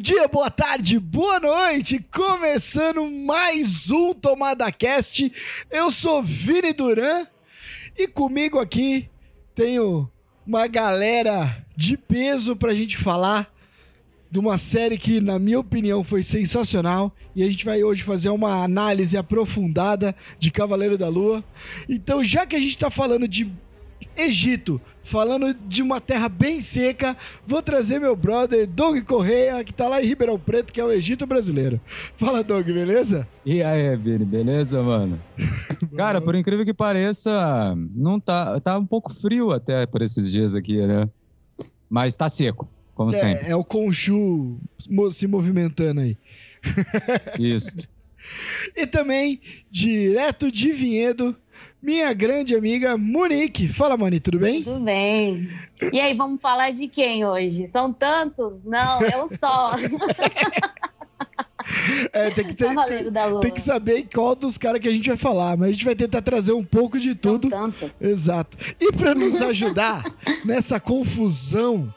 dia, boa tarde, boa noite. Começando mais um Tomada Cast. Eu sou Vini Duran e comigo aqui tenho uma galera de peso pra gente falar de uma série que, na minha opinião, foi sensacional. E a gente vai hoje fazer uma análise aprofundada de Cavaleiro da Lua. Então, já que a gente tá falando de Egito, falando de uma terra bem seca, vou trazer meu brother Doug Correia, que tá lá em Ribeirão Preto, que é o Egito brasileiro. Fala, Doug, beleza? E aí, Vini, beleza, mano? Cara, por incrível que pareça, não tá, tá um pouco frio até por esses dias aqui, né? Mas tá seco, como é, sempre. É o Conchu se movimentando aí. Isso. e também, direto de Vinhedo, minha grande amiga Monique. Fala, Moni, tudo bem? Tudo bem. E aí, vamos falar de quem hoje? São tantos? Não, eu só. É, tem que, ter, tem, tem, que saber qual dos caras que a gente vai falar, mas a gente vai tentar trazer um pouco de São tudo. Tantos. Exato. E para nos ajudar nessa confusão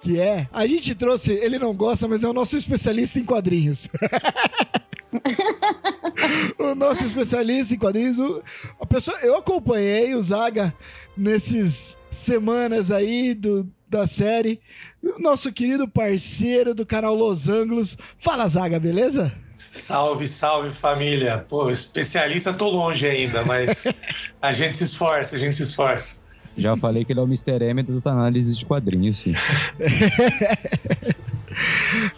que é, a gente trouxe, ele não gosta, mas é o nosso especialista em quadrinhos. o nosso especialista em quadrinhos. O, a pessoa, eu acompanhei o Zaga nesses semanas aí do, da série. O nosso querido parceiro do canal Los Angeles. Fala, Zaga, beleza? Salve, salve família. Pô, especialista tô longe ainda, mas a gente se esforça, a gente se esforça. Já falei que ele é o Mr. M das análises de quadrinhos, sim.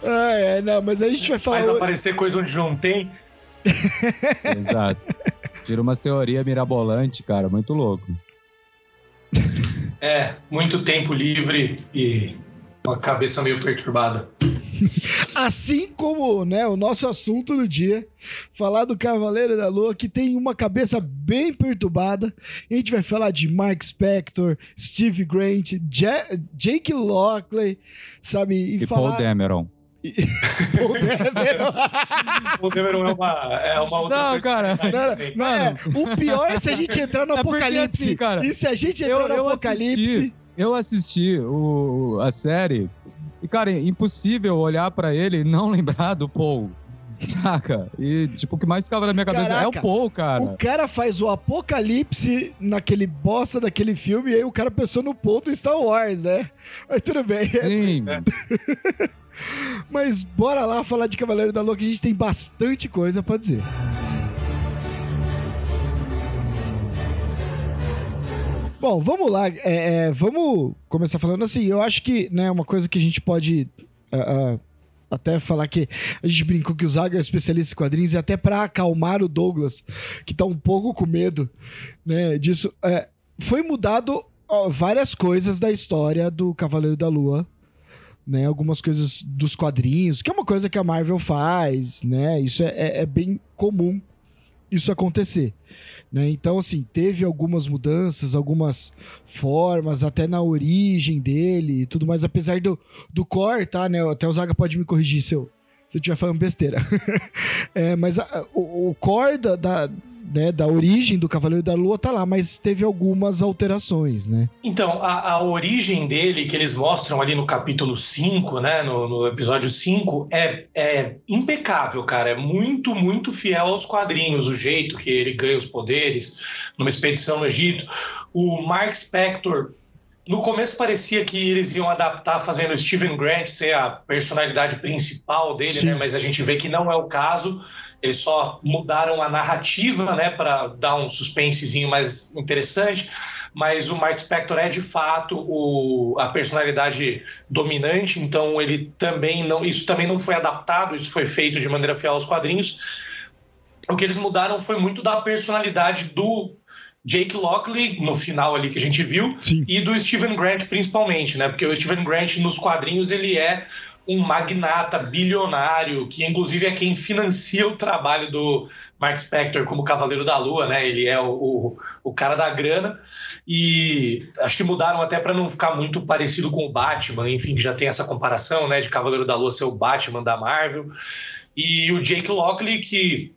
ah, é, não, mas a gente vai falar. Faz aparecer coisa onde não tem. Exato. Tira umas teorias mirabolantes, cara, muito louco. É, muito tempo livre e uma cabeça meio perturbada. Assim como né, o nosso assunto do dia, falar do Cavaleiro da Lua, que tem uma cabeça bem perturbada. A gente vai falar de Mark Spector, Steve Grant, Jake Lockley, sabe? E, e falar... Paul Dameron. Paul Dameron. Paul Dameron é uma, é uma outra Não, cara. Não, não, é, o pior é se a gente entrar no é apocalipse. Assim, cara, e se a gente entrar eu, no eu apocalipse. Assisti, eu assisti o, a série e, cara, é impossível olhar para ele e não lembrar do Paul. Saca? E, tipo, o que mais ficava na minha cabeça Caraca, é o Paul, cara. O cara faz o apocalipse naquele bosta daquele filme e aí o cara pensou no Paul do Star Wars, né? Mas tudo bem. Sim. Mas bora lá falar de Cavaleiro da Lua que a gente tem bastante coisa para dizer. Bom, vamos lá. É, é, vamos começar falando assim. Eu acho que né, uma coisa que a gente pode uh, uh, até falar que a gente brincou que o Zaga é especialista em quadrinhos e até para acalmar o Douglas, que tá um pouco com medo né, disso. É, foi mudado ó, várias coisas da história do Cavaleiro da Lua. Né, algumas coisas dos quadrinhos, que é uma coisa que a Marvel faz, né? Isso é, é, é bem comum isso acontecer. Né? Então, assim, teve algumas mudanças, algumas formas, até na origem dele e tudo mais, apesar do, do core, tá? Né? Até o Zaga pode me corrigir se eu, estiver falando besteira. é, mas a, o, o core da, da né, da origem do Cavaleiro da Lua tá lá, mas teve algumas alterações, né? Então, a, a origem dele, que eles mostram ali no capítulo 5, né, no, no, episódio 5, é, é impecável, cara. É muito, muito fiel aos quadrinhos, o jeito que ele ganha os poderes numa expedição no Egito. O Mark Spector no começo parecia que eles iam adaptar fazendo Steven Grant ser a personalidade principal dele, né? Mas a gente vê que não é o caso. Eles só mudaram a narrativa, né, para dar um suspensezinho mais interessante. Mas o Mark Spector é de fato o, a personalidade dominante. Então ele também não, isso também não foi adaptado. Isso foi feito de maneira fiel aos quadrinhos. O que eles mudaram foi muito da personalidade do Jake Lockley, no final ali que a gente viu, Sim. e do Steven Grant principalmente, né? Porque o Steven Grant nos quadrinhos ele é um magnata bilionário, que inclusive é quem financia o trabalho do Mark Spector como Cavaleiro da Lua, né? Ele é o, o, o cara da grana. E acho que mudaram até para não ficar muito parecido com o Batman, enfim, que já tem essa comparação, né? De Cavaleiro da Lua ser o Batman da Marvel. E o Jake Lockley, que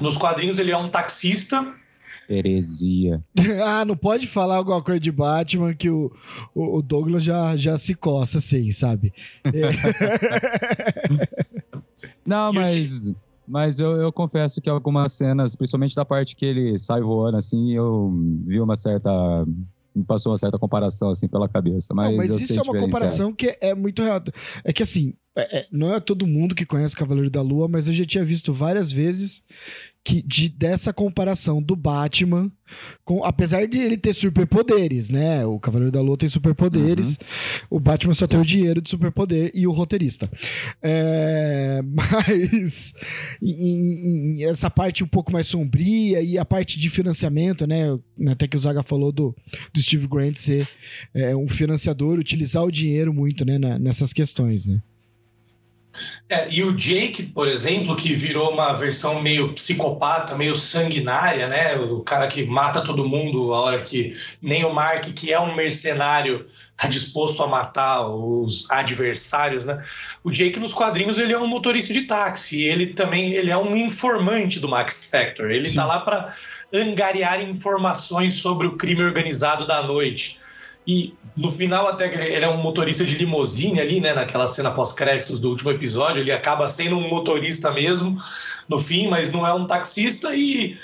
nos quadrinhos ele é um taxista Heresia. ah, não pode falar alguma coisa de Batman que o, o, Douglas já, já se coça, assim, sabe? É. não, mas. Mas eu, eu confesso que algumas cenas, principalmente da parte que ele sai voando, assim, eu vi uma certa me passou uma certa comparação assim pela cabeça. Mas, não, mas isso é uma comparação que é muito real. É que assim, é, é, não é todo mundo que conhece Cavaleiro da Lua, mas eu já tinha visto várias vezes que de, dessa comparação do Batman, com, apesar de ele ter superpoderes, né? O Cavaleiro da Lua tem superpoderes, uhum. o Batman só tem o dinheiro de superpoder e o roteirista. É, mas em, em, essa parte um pouco mais sombria e a parte de financiamento, né? Até que o Zaga falou do, do Steve Grant ser é, um financiador, utilizar o dinheiro muito né, na, nessas questões, né? É, e o Jake, por exemplo, que virou uma versão meio psicopata, meio sanguinária, né? O cara que mata todo mundo a hora que nem o Mark, que é um mercenário, tá disposto a matar os adversários, né? O Jake nos quadrinhos ele é um motorista de táxi, ele também ele é um informante do Max Factor. Ele Sim. tá lá para angariar informações sobre o crime organizado da noite. E no final, até ele, é um motorista de limusine ali, né? Naquela cena pós-créditos do último episódio, ele acaba sendo um motorista mesmo no fim, mas não é um taxista e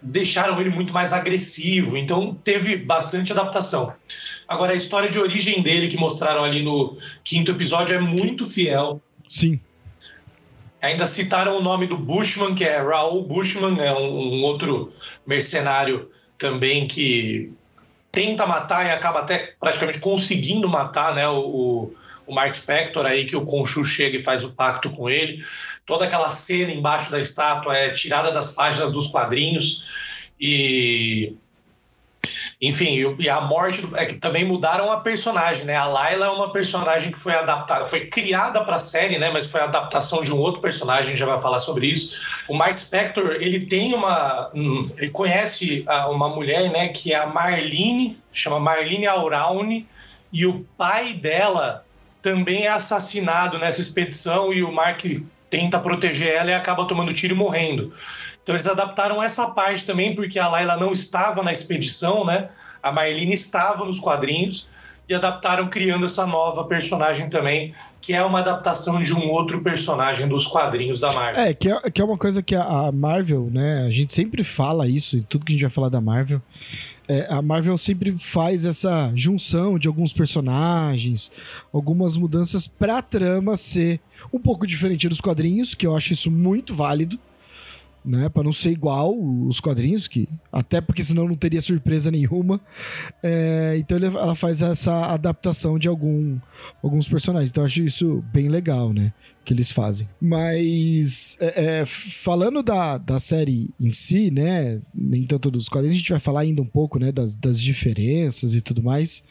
deixaram ele muito mais agressivo. Então teve bastante adaptação. Agora, a história de origem dele que mostraram ali no quinto episódio é muito fiel. Sim. Ainda citaram o nome do Bushman, que é Raul Bushman, é um, um outro mercenário também que tenta matar e acaba até praticamente conseguindo matar né, o, o Mark Spector aí, que o Conchu chega e faz o pacto com ele. Toda aquela cena embaixo da estátua é tirada das páginas dos quadrinhos e enfim, e a morte é que também mudaram a personagem, né? A Layla é uma personagem que foi adaptada, foi criada para a série, né? Mas foi a adaptação de um outro personagem, a gente já vai falar sobre isso. O Mark Spector, ele tem uma, ele conhece uma mulher, né? Que é a Marlene, chama Marlene Auraune, e o pai dela também é assassinado nessa expedição e o Mark tenta proteger ela e acaba tomando tiro e morrendo. Então eles adaptaram essa parte também, porque a Layla não estava na expedição, né? A Marlene estava nos quadrinhos e adaptaram criando essa nova personagem também, que é uma adaptação de um outro personagem dos quadrinhos da Marvel. É, que é, que é uma coisa que a, Marvel, né? A gente sempre fala isso em tudo que a gente vai falar da Marvel. É, a Marvel sempre faz essa junção de alguns personagens, algumas mudanças pra trama ser um pouco diferente dos quadrinhos, que eu acho isso muito válido né? Para não ser igual os quadrinhos, que até porque senão não teria surpresa nenhuma. É, então ela faz essa adaptação de algum, alguns personagens. Então eu acho isso bem legal, né? Que eles fazem. Mas é, é, falando da, da série em si, né? Nem tanto dos quadrinhos, a gente vai falar ainda um pouco, né? Das, das diferenças e tudo mais.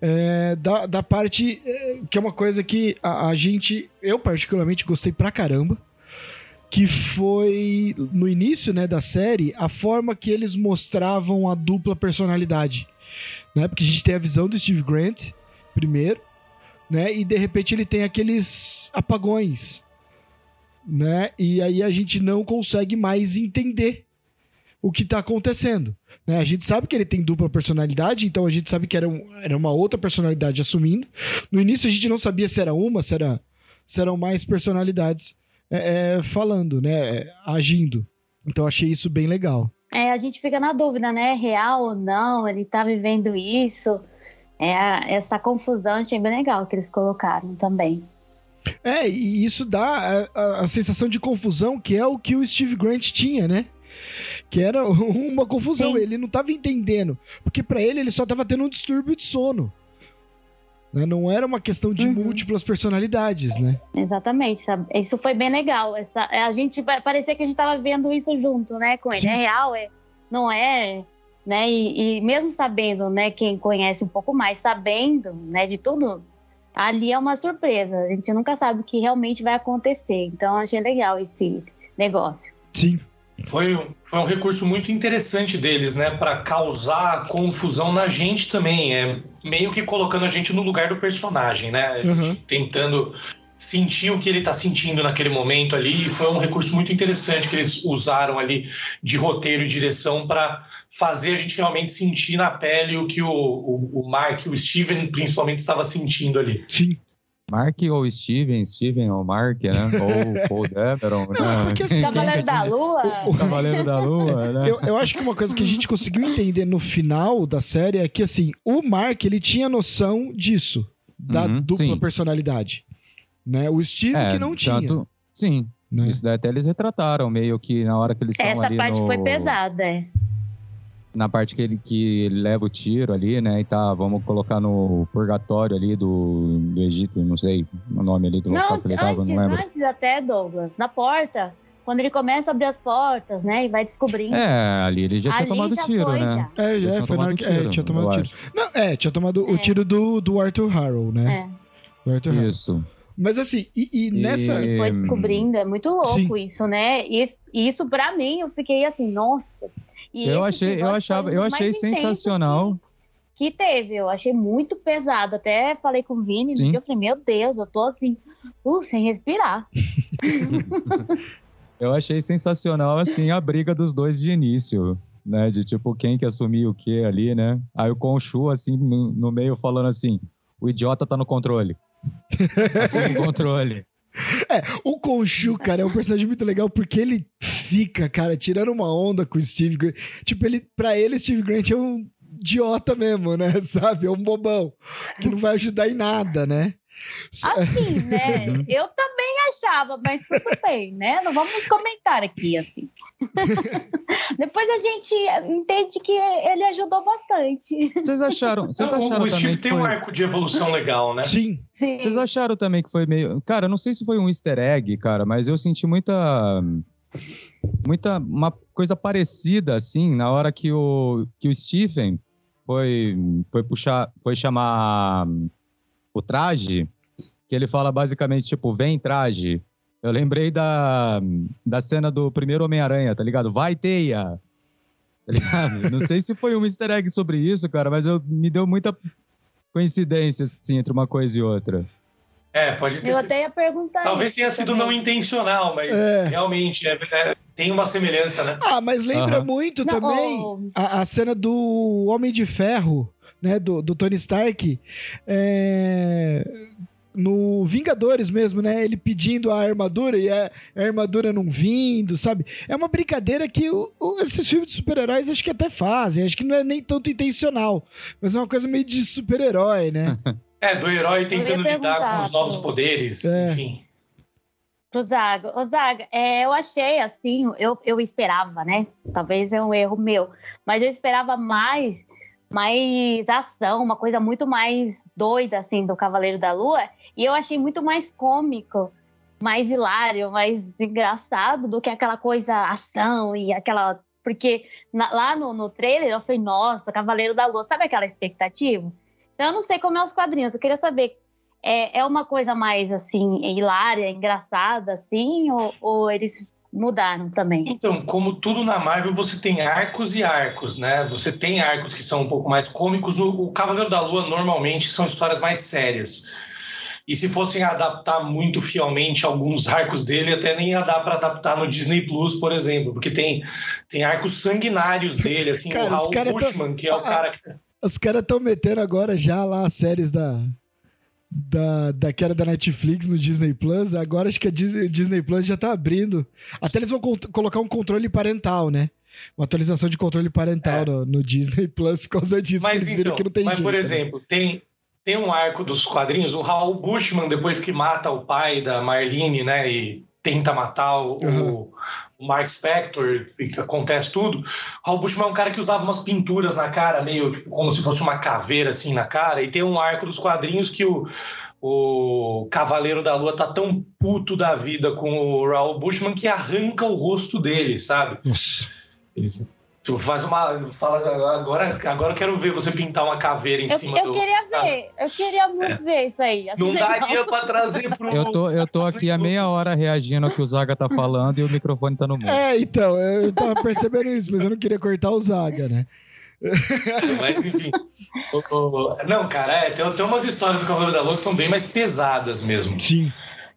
É, da, da parte é, que é uma coisa que a, a gente, eu particularmente gostei pra caramba que foi no início né, da série a forma que eles mostravam a dupla personalidade. Né? Porque a gente tem a visão do Steve Grant, primeiro, né? E de repente ele tem aqueles apagões. Né? E aí a gente não consegue mais entender o que está acontecendo. Né? A gente sabe que ele tem dupla personalidade, então a gente sabe que era, um, era uma outra personalidade assumindo. No início a gente não sabia se era uma, se, era, se eram mais personalidades é, é, falando, né? É, agindo. Então achei isso bem legal. É, a gente fica na dúvida, né? Real ou não? Ele tá vivendo isso? É, essa confusão achei bem legal que eles colocaram também. É, e isso dá a, a, a, sensação de confusão que é o que o Steve Grant tinha, né? Que era uma confusão, Sim. ele não tava entendendo. Porque para ele, ele só tava tendo um distúrbio de sono. Né? Não era uma questão de uhum. múltiplas personalidades, né? Exatamente. Sabe? Isso foi bem legal. Essa, a gente parecia que a gente estava vendo isso junto, né, com ele. Sim. É real, é, não é, né? E, e, mesmo sabendo, né, quem conhece um pouco mais, sabendo, né, de tudo, ali é uma surpresa. A gente nunca sabe o que realmente vai acontecer. Então, achei legal esse negócio. Sim. Foi, foi um recurso muito interessante deles, né? Para causar confusão na gente também. É meio que colocando a gente no lugar do personagem, né? A gente uhum. tentando sentir o que ele está sentindo naquele momento ali. E foi um recurso muito interessante que eles usaram ali de roteiro e direção para fazer a gente realmente sentir na pele o que o, o, o Mark, o Steven principalmente estava sentindo ali. Sim. Mark ou Steven, Steven ou Mark, né? Ou Paul Dameron, né? Porque, assim, Cavaleiro da Lua. O, o Cavaleiro da Lua, né? Eu, eu acho que uma coisa que a gente conseguiu entender no final da série é que, assim, o Mark, ele tinha noção disso, da uhum, dupla sim. personalidade. Né? O Steve é, que não tinha. Tanto, sim. Né? Isso daí até eles retrataram, meio que na hora que eles Essa ali parte no... foi pesada, é na parte que ele, que ele leva o tiro ali, né? E tá, vamos colocar no purgatório ali do, do Egito, não sei o nome ali do não, local que ele tava, não lembro. Antes até, Douglas, na porta, quando ele começa a abrir as portas, né? E vai descobrindo. É, ali ele já ali tinha tomado já tiro, foi, né? Já. É, já, foi na hora que. É, tinha tomado tiro. Não, é, tinha tomado é. o tiro do, do Arthur Harrow, né? É. Do Arthur Isso. Harrow. Mas assim, e, e nessa. E foi descobrindo, é muito louco Sim. isso, né? E isso, pra mim, eu fiquei assim, nossa, e eu achei, eu achava, eu achei sensacional. Que, que teve, eu achei muito pesado. Até falei com o Vini, Sim. eu falei, meu Deus, eu tô assim, uh, sem respirar. eu achei sensacional, assim, a briga dos dois de início, né? De tipo, quem que assumia o que ali, né? Aí o Conchu, assim, no, no meio falando assim, o idiota tá no controle. O controle. É, o Conchu, cara, é um personagem muito legal porque ele fica, cara, tirando uma onda com o Steve Grant. Tipo, ele, pra ele, o Steve Grant é um idiota mesmo, né? Sabe? É um bobão que não vai ajudar em nada, né? Assim, né? Eu também achava, mas tudo bem, né? Não vamos comentar aqui, assim. Depois a gente entende que ele ajudou bastante. Vocês acharam? Vocês acharam o Steve tem foi... um arco de evolução legal, né? Sim. Sim. Vocês acharam também que foi meio. Cara, não sei se foi um easter egg, cara, mas eu senti muita. Muita. Uma coisa parecida, assim, na hora que o, que o Stephen foi, foi puxar. Foi chamar o traje, que ele fala basicamente, tipo, vem traje. Eu lembrei da, da cena do primeiro Homem-Aranha, tá ligado? Vai, teia! Tá ligado? Não sei se foi um easter egg sobre isso, cara, mas eu, me deu muita coincidência, assim, entre uma coisa e outra. É, pode ter Eu até ia perguntar. Talvez tenha sido também. não intencional, mas é. realmente é, é, tem uma semelhança, né? Ah, mas lembra uhum. muito não, também oh. a, a, cena do Homem de Ferro, né? Do, do Tony Stark. No Vingadores mesmo, né? Ele pedindo a armadura e a, a armadura não vindo, sabe? É uma brincadeira que o, o, esses filmes de super-heróis acho que até fazem. Acho que não é nem tanto intencional, mas é uma coisa meio de super-herói, né? é, do herói tentando lidar com os novos poderes, é. enfim. Pro Zaga. Ô, Zaga, é, eu achei assim, eu, eu esperava, né? Talvez é um erro meu, mas eu esperava mais mais ação, uma coisa muito mais doida, assim, do Cavaleiro da Lua. E eu achei muito mais cômico, mais hilário, mais engraçado do que aquela coisa ação e aquela. Porque na, lá no, no trailer eu falei, nossa, Cavaleiro da Lua, sabe aquela expectativa? Então eu não sei como é os quadrinhos, eu queria saber. É, é uma coisa mais assim, hilária, engraçada, assim, ou, ou eles mudaram também. Então, como tudo na Marvel, você tem arcos e arcos, né? Você tem arcos que são um pouco mais cômicos. O, o Cavaleiro da Lua normalmente são histórias mais sérias. E se fossem adaptar muito fielmente alguns arcos dele, até nem ia dar para adaptar no Disney Plus, por exemplo, porque tem, tem arcos sanguinários dele, assim, cara, o Raul Bushman, tão... que é o cara que. Os caras estão metendo agora já lá as séries da, da, da que era da Netflix no Disney Plus. Agora acho que a Disney, Disney Plus já tá abrindo. Até eles vão colocar um controle parental, né? Uma atualização de controle parental é. no, no, Disney Plus por causa disso. Mas, então, que não tem mas jeito, por né? exemplo, né? tem, tem um arco dos quadrinhos, o Raul Bushman, depois que mata o pai da Marlene, né? E tenta matar o, uhum. o Mark Spector, acontece tudo. Raul Bushman é um cara que usava umas pinturas na cara, meio tipo, como se fosse uma caveira assim na cara, e tem um arco dos quadrinhos que o, o Cavaleiro da Lua tá tão puto da vida com o Raul Bushman que arranca o rosto dele, sabe? Nossa. Tu faz uma. Fala, agora, agora eu quero ver você pintar uma caveira em eu, cima eu do. Eu queria sabe? ver, eu queria muito é. ver isso aí. Assim, Não daria pra trazer pro. Eu tô, eu tô aqui há meia hora reagindo ao que o Zaga tá falando e o microfone tá no mundo. É, então, eu tava percebendo isso, mas eu não queria cortar o Zaga, né? Mas enfim. Não, cara, é, tem, tem umas histórias do Cavaleiro da Lua que são bem mais pesadas mesmo. Sim.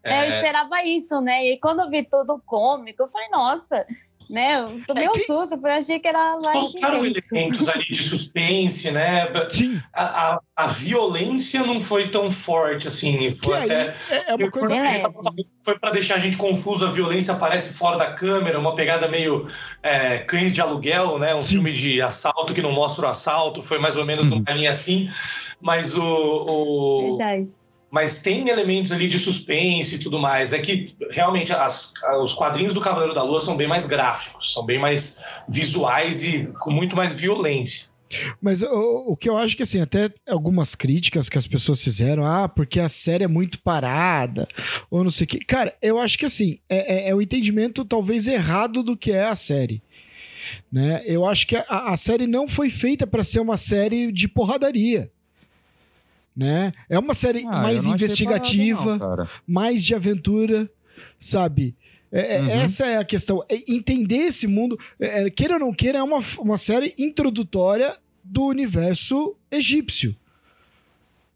É, eu esperava isso, né? E quando eu vi tudo cômico, eu falei, nossa, né? Eu tomei é um susto, porque eu achei que era mais. Faltaram elementos ali de suspense, né? Sim. A, a, a, violência não foi tão forte assim. Foi que até. É, é uma coisa que foi para deixar a gente confuso. A violência aparece fora da câmera, uma pegada meio é, cães de aluguel, né? Um Sim. filme de assalto que não mostra o assalto. Foi mais ou menos uhum. uma linha assim. Mas o. o... Verdade mas tem elementos ali de suspense e tudo mais. É que realmente as, os quadrinhos do Cavaleiro da Lua são bem mais gráficos, são bem mais visuais e com muito mais violência. Mas o, o, que eu acho que, assim, até algumas críticas que as pessoas fizeram, ah, porque a série é muito parada, ou não sei o que. Cara, eu acho que, assim, é, é, é o entendimento talvez errado do que é a série. Né? Eu acho que a, a série não foi feita para ser uma série de porradaria né? É uma série ah, mais investigativa, não, mais de aventura, sabe? É, é, uhum. Essa é a questão. É entender esse mundo, é, é, queira ou não queira, é uma, uma série introdutória do universo egípcio.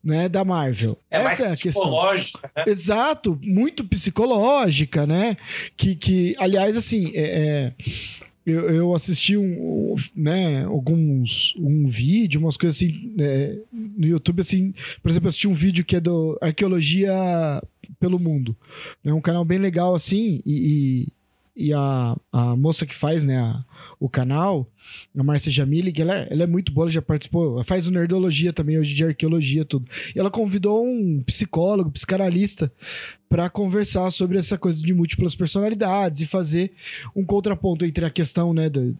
Né, da Marvel. É Essa é a psicológica, questão. Né? Exato, muito psicológica, né? Que, que aliás, assim, é, eu, eu assisti um, né, alguns um vídeo, umas coisas assim né, no YouTube, assim, por exemplo, assisti um vídeo que é do Arqueologia pelo Mundo. É um canal bem legal assim e, e, e a, a moça que faz, né, a, o canal, a Márcia Jamili, que ela é, ela é muito boa, ela já participou, ela faz o Nerdologia também, hoje de arqueologia, tudo. E ela convidou um psicólogo, psicanalista, para conversar sobre essa coisa de múltiplas personalidades e fazer um contraponto entre a questão, né, de,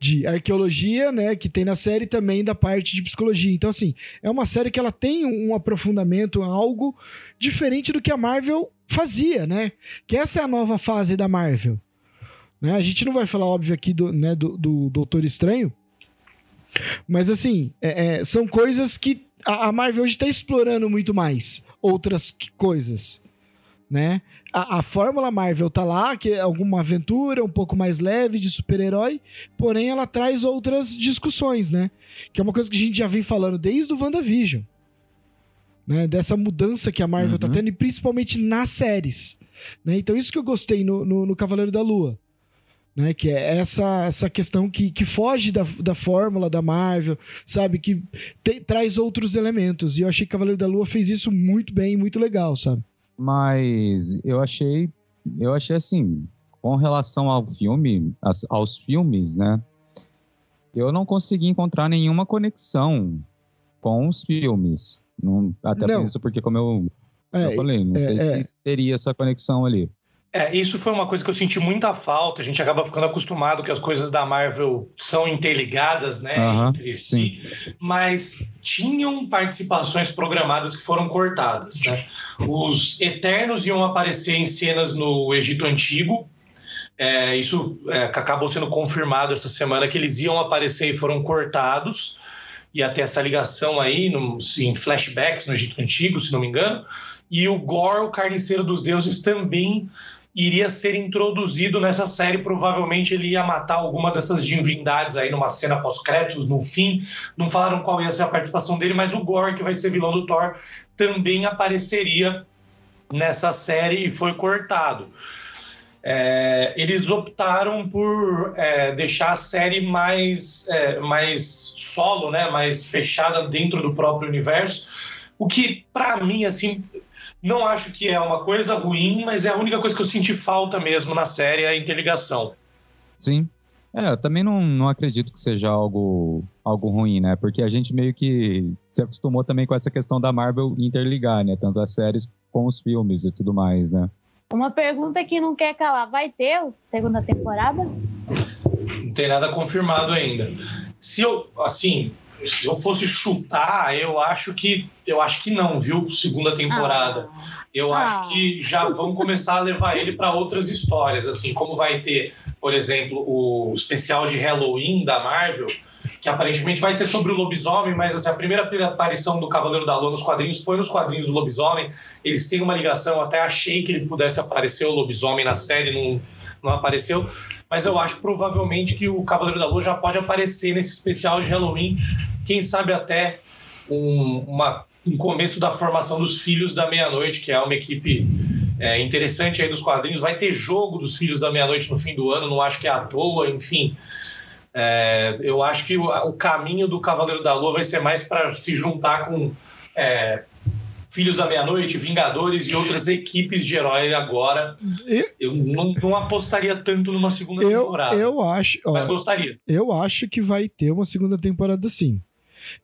de arqueologia, né, que tem na série também da parte de psicologia. Então, assim, é uma série que ela tem um aprofundamento, algo diferente do que a Marvel fazia, né? Que essa é a nova fase da Marvel. Né? A gente não vai falar, óbvio, aqui do, né, do, do Doutor Estranho, mas assim, é, é, são coisas que a, a Marvel hoje está explorando muito mais outras coisas. Né? A, a, fórmula Marvel tá lá, que é alguma aventura um pouco mais leve de super-herói, porém ela traz outras discussões, né? Que é uma coisa que a gente já vem falando desde o WandaVision. Né? Dessa mudança que a Marvel tá uhum. tá tendo, e principalmente nas séries. Né? Então, isso que eu gostei no, no, no Cavaleiro da Lua né? Que é essa, essa questão que, que foge da, da fórmula da Marvel, sabe? Que te, traz outros elementos. E eu achei que Cavaleiro da Lua fez isso muito bem, muito legal, sabe? Mas eu achei, eu achei assim, com relação ao filme, aos filmes, né? Eu não consegui encontrar nenhuma conexão com os filmes. Não, até não. por isso, porque como eu, é, eu falei, não é, sei é. se teria essa conexão ali. É, isso foi uma coisa que eu senti muita falta. A gente acaba ficando acostumado que as coisas da Marvel são interligadas, né, uhum, entre si. Sim. Mas tinham participações programadas que foram cortadas, né? Os Eternos iam aparecer em cenas no Egito Antigo. É, isso é, acabou sendo confirmado essa semana que eles iam aparecer e foram cortados. E até essa ligação aí no, em flashbacks no Egito Antigo, se não me engano. E o Gore, o Carniceiro dos Deuses, também iria ser introduzido nessa série. Provavelmente ele ia matar alguma dessas divindades aí numa cena pós-créditos, no fim. Não falaram qual ia ser a participação dele, mas o Gore, que vai ser vilão do Thor, também apareceria nessa série e foi cortado. É, eles optaram por é, deixar a série mais, é, mais solo, né, mais fechada dentro do próprio universo, o que para mim assim não acho que é uma coisa ruim, mas é a única coisa que eu senti falta mesmo na série, é a interligação. Sim. É, eu também não, não acredito que seja algo, algo ruim, né? Porque a gente meio que se acostumou também com essa questão da Marvel interligar, né? Tanto as séries com os filmes e tudo mais, né? Uma pergunta que não quer calar: vai ter segunda temporada? Não tem nada confirmado ainda. Se eu, assim, se eu fosse chutar, eu acho que eu acho que não, viu? Segunda temporada. Ah. Eu ah. acho que já vão começar a levar ele para outras histórias, assim, como vai ter, por exemplo, o especial de Halloween da Marvel, que aparentemente vai ser sobre o lobisomem, mas assim, a primeira aparição do Cavaleiro da Lua nos quadrinhos foi nos quadrinhos do lobisomem. Eles têm uma ligação, até achei que ele pudesse aparecer o lobisomem na série, não, não apareceu mas eu acho provavelmente que o Cavaleiro da Lua já pode aparecer nesse especial de Halloween, quem sabe até um, uma, um começo da formação dos Filhos da Meia-Noite, que é uma equipe é, interessante aí dos quadrinhos. Vai ter jogo dos Filhos da Meia-Noite no fim do ano, não acho que é à toa, enfim. É, eu acho que o, o, caminho do Cavaleiro da Lua vai ser mais para se juntar com é, Filhos da Meia-Noite, Vingadores e outras equipes de herói agora. Eu, eu não, não, apostaria tanto numa segunda eu, temporada. Eu acho. Ó, mas gostaria. Eu acho que vai ter uma segunda temporada sim.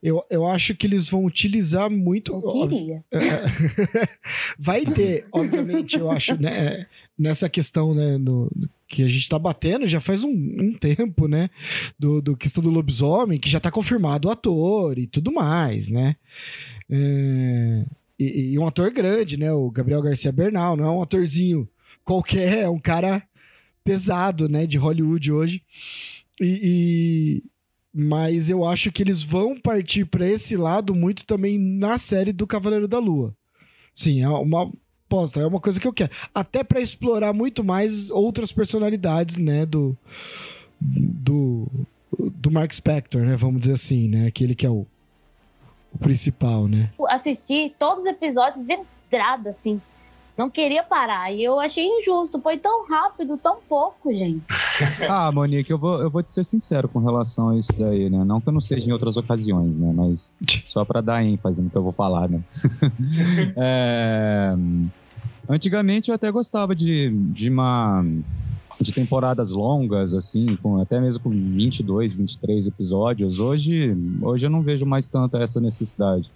Eu, eu acho que eles vão utilizar muito. Eu queria. É, é. vai ter, obviamente, eu acho, né? Nessa questão, né? No, que a gente tá batendo já faz um, um, tempo, né? Do, do questão do lobisomem, que já tá confirmado o ator e tudo mais, né? É, e, e, um ator grande, né? O Gabriel Garcia Bernal, não é um atorzinho qualquer, é um cara pesado, né? De Hollywood hoje. E, e mas eu acho que eles vão partir para esse lado muito também na série do Cavaleiro da Lua. Sim, é uma posta, é uma coisa que eu quero. Até para explorar muito mais outras personalidades, né, do do do Mark Spector, né, vamos dizer assim, né, aquele que é o, o principal, né? Assisti todos os episódios vidrado assim não queria parar. E eu achei injusto. Foi tão rápido, tão pouco, gente. ah, Monique, eu vou, eu vou te ser sincero com relação a isso daí, né? Não que eu não seja em outras ocasiões, né? Mas só para dar ênfase no que eu vou falar, né? é... Antigamente eu até gostava de, de uma de temporadas longas, assim, com, até mesmo com 22, 23 episódios. Hoje, hoje eu não vejo mais tanta essa necessidade.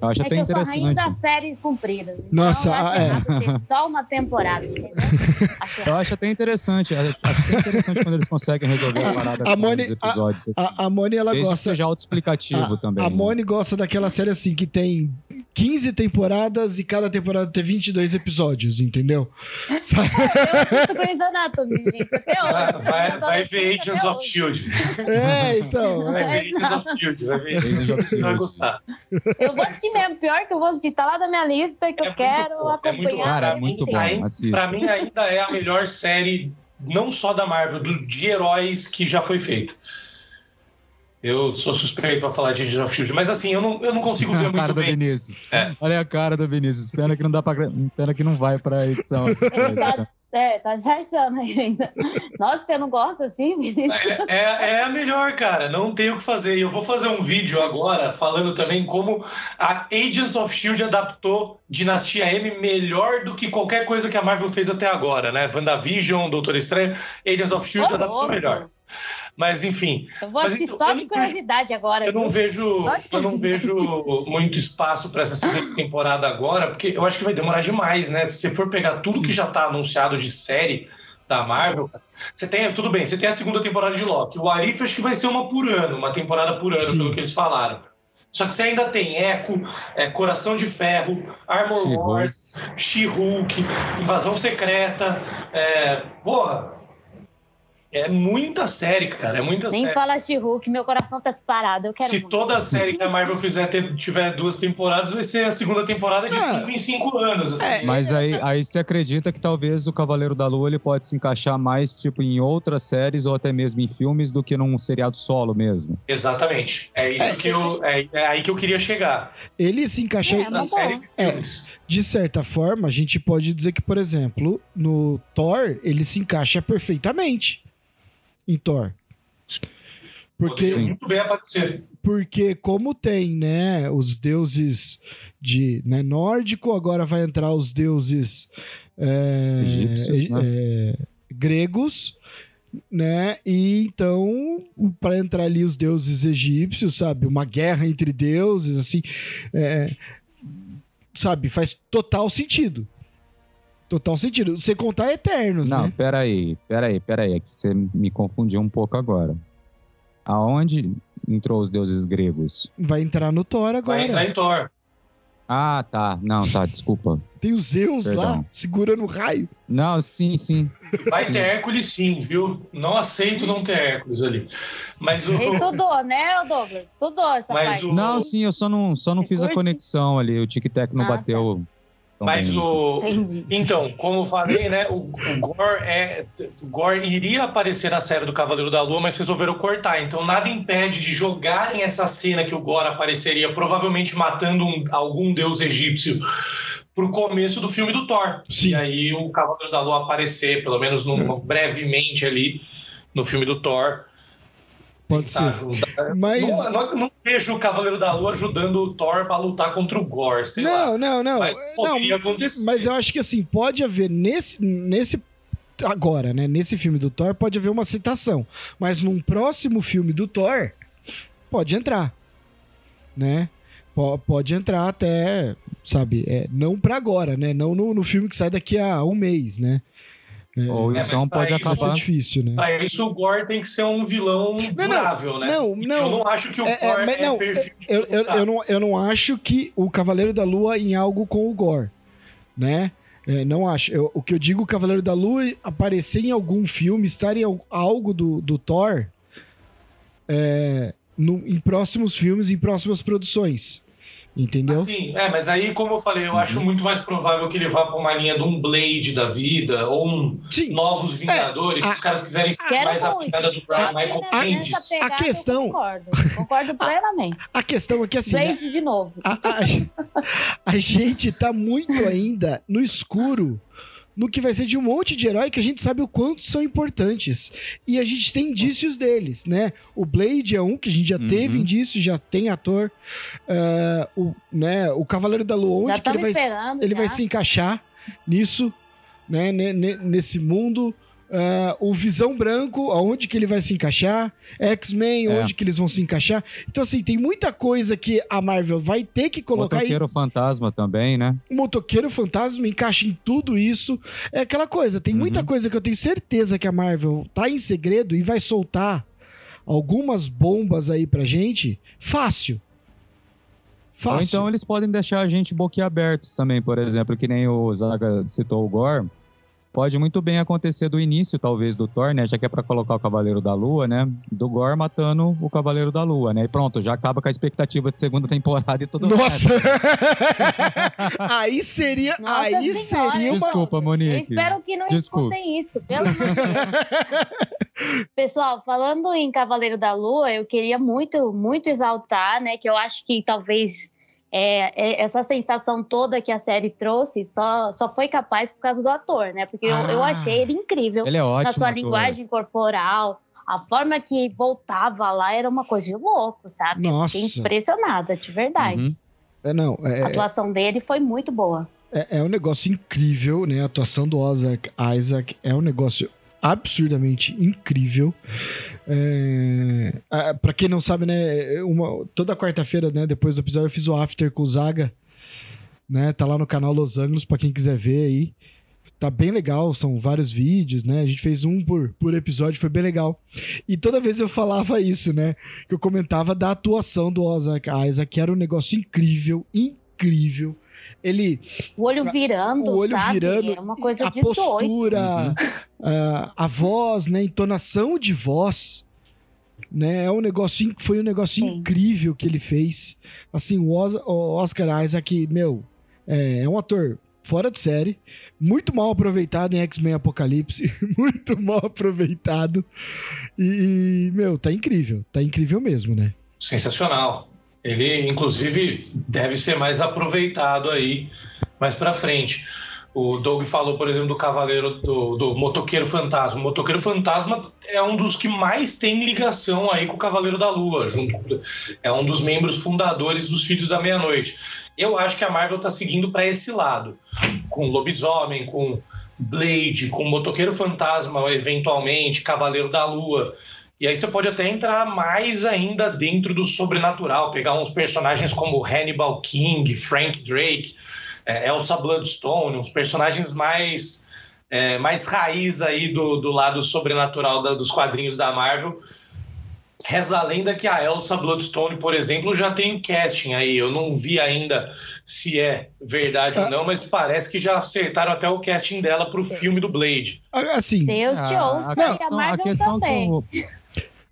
Eu acho é até que interessante. Eu sou rainha das séries compridas. Nossa, então ah, é. ter só uma temporada, entendeu? eu acho até interessante. Acho até interessante quando eles conseguem resolver a parada a Moni, episódios. A, assim. a, a Moni, ela Desde gosta. Que seja autoexplicativo a, também. A né? Moni gosta daquela série assim que tem 15 temporadas e cada temporada tem 22 episódios, entendeu? Sabe? eu assisto Grey's Anatomy, gente, até hoje. Vai, vai, vai ver Agents of Shield. É, então. Vai ver Agents of Shield. Vai ver Agents of Shield. Vai gostar. Eu vou assistir mesmo. Pior que eu vou assistir. Tá lá na minha lista que é eu quero bom, acompanhar. É muito bom. Cara, é muito bom. Pra mim, ainda é a melhor série, não só da Marvel, do, de heróis que já foi feita. Eu sou suspeito pra falar de Agents of Shield, mas assim, eu não, eu não consigo ver a cara muito bem. É. Olha a cara do Vinícius. Pena que não dá pra. Pena que não vai pra edição. Ele tá, é, tá disfarçando ainda. Nossa, você não gosta assim, Vinícius? É, é, é, a melhor, cara. Não tem o que fazer. E eu vou fazer um vídeo agora falando também como a Agents of Shield adaptou Dinastia M melhor do que qualquer coisa que a Marvel fez até agora, né? WandaVision, Doutor Estranho, Agents of Shield oh, adaptou oh, melhor. Mas enfim. Eu vou mas, assistir então, só de curiosidade vejo, agora. Eu não vejo, eu não vejo muito espaço para essa segunda temporada agora, porque eu acho que vai demorar demais, né? Se você for pegar tudo que já está anunciado de série da Marvel, você tem, tudo bem, você tem a segunda temporada de Loki. O Arif acho que vai ser uma por ano, uma temporada por ano, Sim. pelo que eles falaram. Só que você ainda tem Echo, é, Coração de Ferro, Armor She Wars, She-Hulk, Invasão Secreta. É, porra, é muita série, cara. É muita Nem série. fala de Hulk, meu coração tá disparado. Eu quero Se muito. toda série que a Marvel fizer ter, tiver duas temporadas, vai ser a segunda temporada de 5 em 5 anos. Assim. É, Mas aí, aí você acredita que talvez o Cavaleiro da Lua ele pode se encaixar mais tipo em outras séries ou até mesmo em filmes do que num seriado solo mesmo? Exatamente. É isso é, que eu. É, é, aí que eu queria chegar. Ele se encaixa é, nas séries e filmes. de certa forma, a gente pode dizer que, por exemplo, no Thor, ele se encaixa perfeitamente em Thor. Porque muito bem aparecer. Porque como tem, né, os deuses de né, nórdico, agora vai entrar os deuses é, Egípcios, né? é, gregos, né? E então para entrar ali os deuses egípcios, sabe, uma guerra entre deuses, assim, é, sabe, faz total sentido. Total sentido. Você contar Eternos, Não, né? peraí, peraí, peraí. Aqui você me confundiu um pouco agora. Aonde entrou os deuses gregos? Vai entrar no Thor agora. Vai entrar em Thor. Ah, tá. Não, tá, desculpa. Tem os Zeus Perdão. lá, segurando o raio. Não, sim, sim. Vai ter Hércules sim, viu? Não aceito não ter Hércules ali. Mas o... Ele estudou, né, Douglas? Estudou essa Mas parte. o- Não, sim, eu só não, só não Você fiz a curte? conexão ali. O tic-tac não Ah, bateu Mas o. Entendi. Então, como eu falei, né? O, o Gore é. O Gore iria aparecer na série do Cavaleiro da Lua, mas resolveram cortar. Então nada impede de jogarem essa cena que o Gore apareceria, provavelmente matando um, algum deus egípcio, pro começo do filme do Thor. Sim. E aí o Cavaleiro da Lua aparecer, pelo menos num, brevemente ali, no filme do Thor. Pode ser. Ajudar. Mas... Não, não, não, vejo o Cavaleiro da Lua ajudando o Thor para lutar contra o Gore, sei não, lá. Não, não, Mas poderia não. acontecer. Mas eu acho que assim, pode haver nesse, nesse agora, né? Nesse filme do Thor pode haver uma citação. Mas num próximo filme do Thor, pode entrar. Né? P pode entrar até, sabe? É, não para agora, né? Não no, no filme que sai daqui a um mês, né? É, Ou então pode isso, acabar. difícil, né? Pra isso, o Gore tem que ser um vilão não, durável, né? Não, não. Eu não acho que o é, é Gore é, não, perfil. Eu, eu, eu, não, eu não acho que o Cavaleiro da Lua em algo com o Gore, né? É, não acho. Eu, o que eu digo, o Cavaleiro da Lua aparecer em algum filme, estar em algo do, do Thor é, no, em próximos filmes, em próximas produções. Entendeu? Sim, é, mas aí, como eu falei, eu uhum. acho muito mais provável que ele vá para uma linha de um Blade da vida, ou um Sim. Novos Vingadores, é, se os caras quiserem ser mais muito. a pegada do Brian a, Michael Bendis. A questão. concordo, concordo plenamente. A, a, questão é que assim. Blade né, de novo. A, a, gente tá muito ainda no escuro no que vai ser de um monte de herói que a gente sabe o quanto são importantes. E a gente tem indícios deles, né? O Blade é um que a gente já uhum. teve indícios, já tem ator. Uh, o, né, o Cavaleiro da Lua, onde que ele, vai, ele vai se encaixar nisso, né? Nesse mundo. Uh, o Visão Branco, aonde que ele vai se encaixar, X-Men, é. onde que eles vão se encaixar. Então, assim, tem muita coisa que a Marvel vai ter que colocar Motoqueiro aí. Fantasma também, né? O Motoqueiro Fantasma encaixa em tudo isso. É aquela coisa, tem uhum. muita coisa que eu tenho certeza que a Marvel tá em segredo e vai soltar algumas bombas aí pra gente fácil. Fácil. Ou então eles podem deixar a gente boquiabertos também, por exemplo, que nem o Zaga citou o Gore pode muito bem acontecer do início, talvez, do Thor, né? Já que é pra colocar o Cavaleiro da Lua, né? Do Gore matando o Cavaleiro da Lua, né? E pronto, já acaba com a expectativa de segunda temporada e tudo Nossa! aí seria. Nossa aí senhora. seria uma. Desculpa, Monique. Eu espero que não Desculpa. escutem isso, pelo amor de Deus. Pessoal, falando em Cavaleiro da Lua, eu queria muito, muito exaltar, né? Que eu acho que talvez é, é, essa sensação toda que a série trouxe só, só foi capaz por causa do ator, né? Porque ah, eu, eu ah. achei ele incrível ele é ótimo, na sua ator. linguagem corporal. A forma que voltava lá era uma coisa de louco, sabe? Nossa. Fiquei impressionada, de verdade. Uhum. É, não, é, a atuação dele foi muito boa. É, é um negócio incrível, né? A atuação do Isaac, Isaac é um negócio absurdamente incrível. É... para quem não sabe, né, uma... toda quarta-feira, né, depois do episódio, eu fiz o after com o Zaga, né? Tá lá no canal Los Angeles para quem quiser ver aí. Tá bem legal, são vários vídeos, né? A gente fez um por, por episódio, foi bem legal. E toda vez eu falava isso, né? Que eu comentava da atuação do Isaac Isaac, que era um negócio incrível, incrível ele o olho virando, o olho sabe? virando, é uma coisa a de postura, uhum. a, a voz, né, entonação de voz, né, é um negócio foi um negócio Sim. incrível que ele fez. Assim, o, Oscar Isaac, meu, é, é um ator fora de série, muito mal aproveitado em X-Men Apocalipse, muito mal aproveitado. E, e, meu, tá incrível, tá incrível mesmo, né? Sensacional. Ele, inclusive, deve ser mais aproveitado aí mais para frente. O Doug falou, por exemplo, do Cavaleiro, do, do Motoqueiro Fantasma. O Motoqueiro Fantasma é um dos que mais tem ligação aí com o Cavaleiro da Lua. Junto, é um dos membros fundadores dos Filhos da Meia-Noite. Eu acho que a Marvel está seguindo para esse lado. Com Lobisomem, com Blade, com Motoqueiro Fantasma, eventualmente, Cavaleiro da Lua. E aí você pode até entrar mais ainda dentro do sobrenatural, pegar uns personagens como Hannibal King, Frank Drake, é, Elsa Bloodstone, uns personagens mais, é, mais raiz aí do, do lado sobrenatural da, dos quadrinhos da Marvel. Reza a lenda que a Elsa Bloodstone, por exemplo, já tem casting aí. Eu não vi ainda se é verdade ah. ou não, mas parece que já acertaram até o casting dela pro filme do Blade. Assim. Deus te ouça, a, a, questão, a, a questão também. Que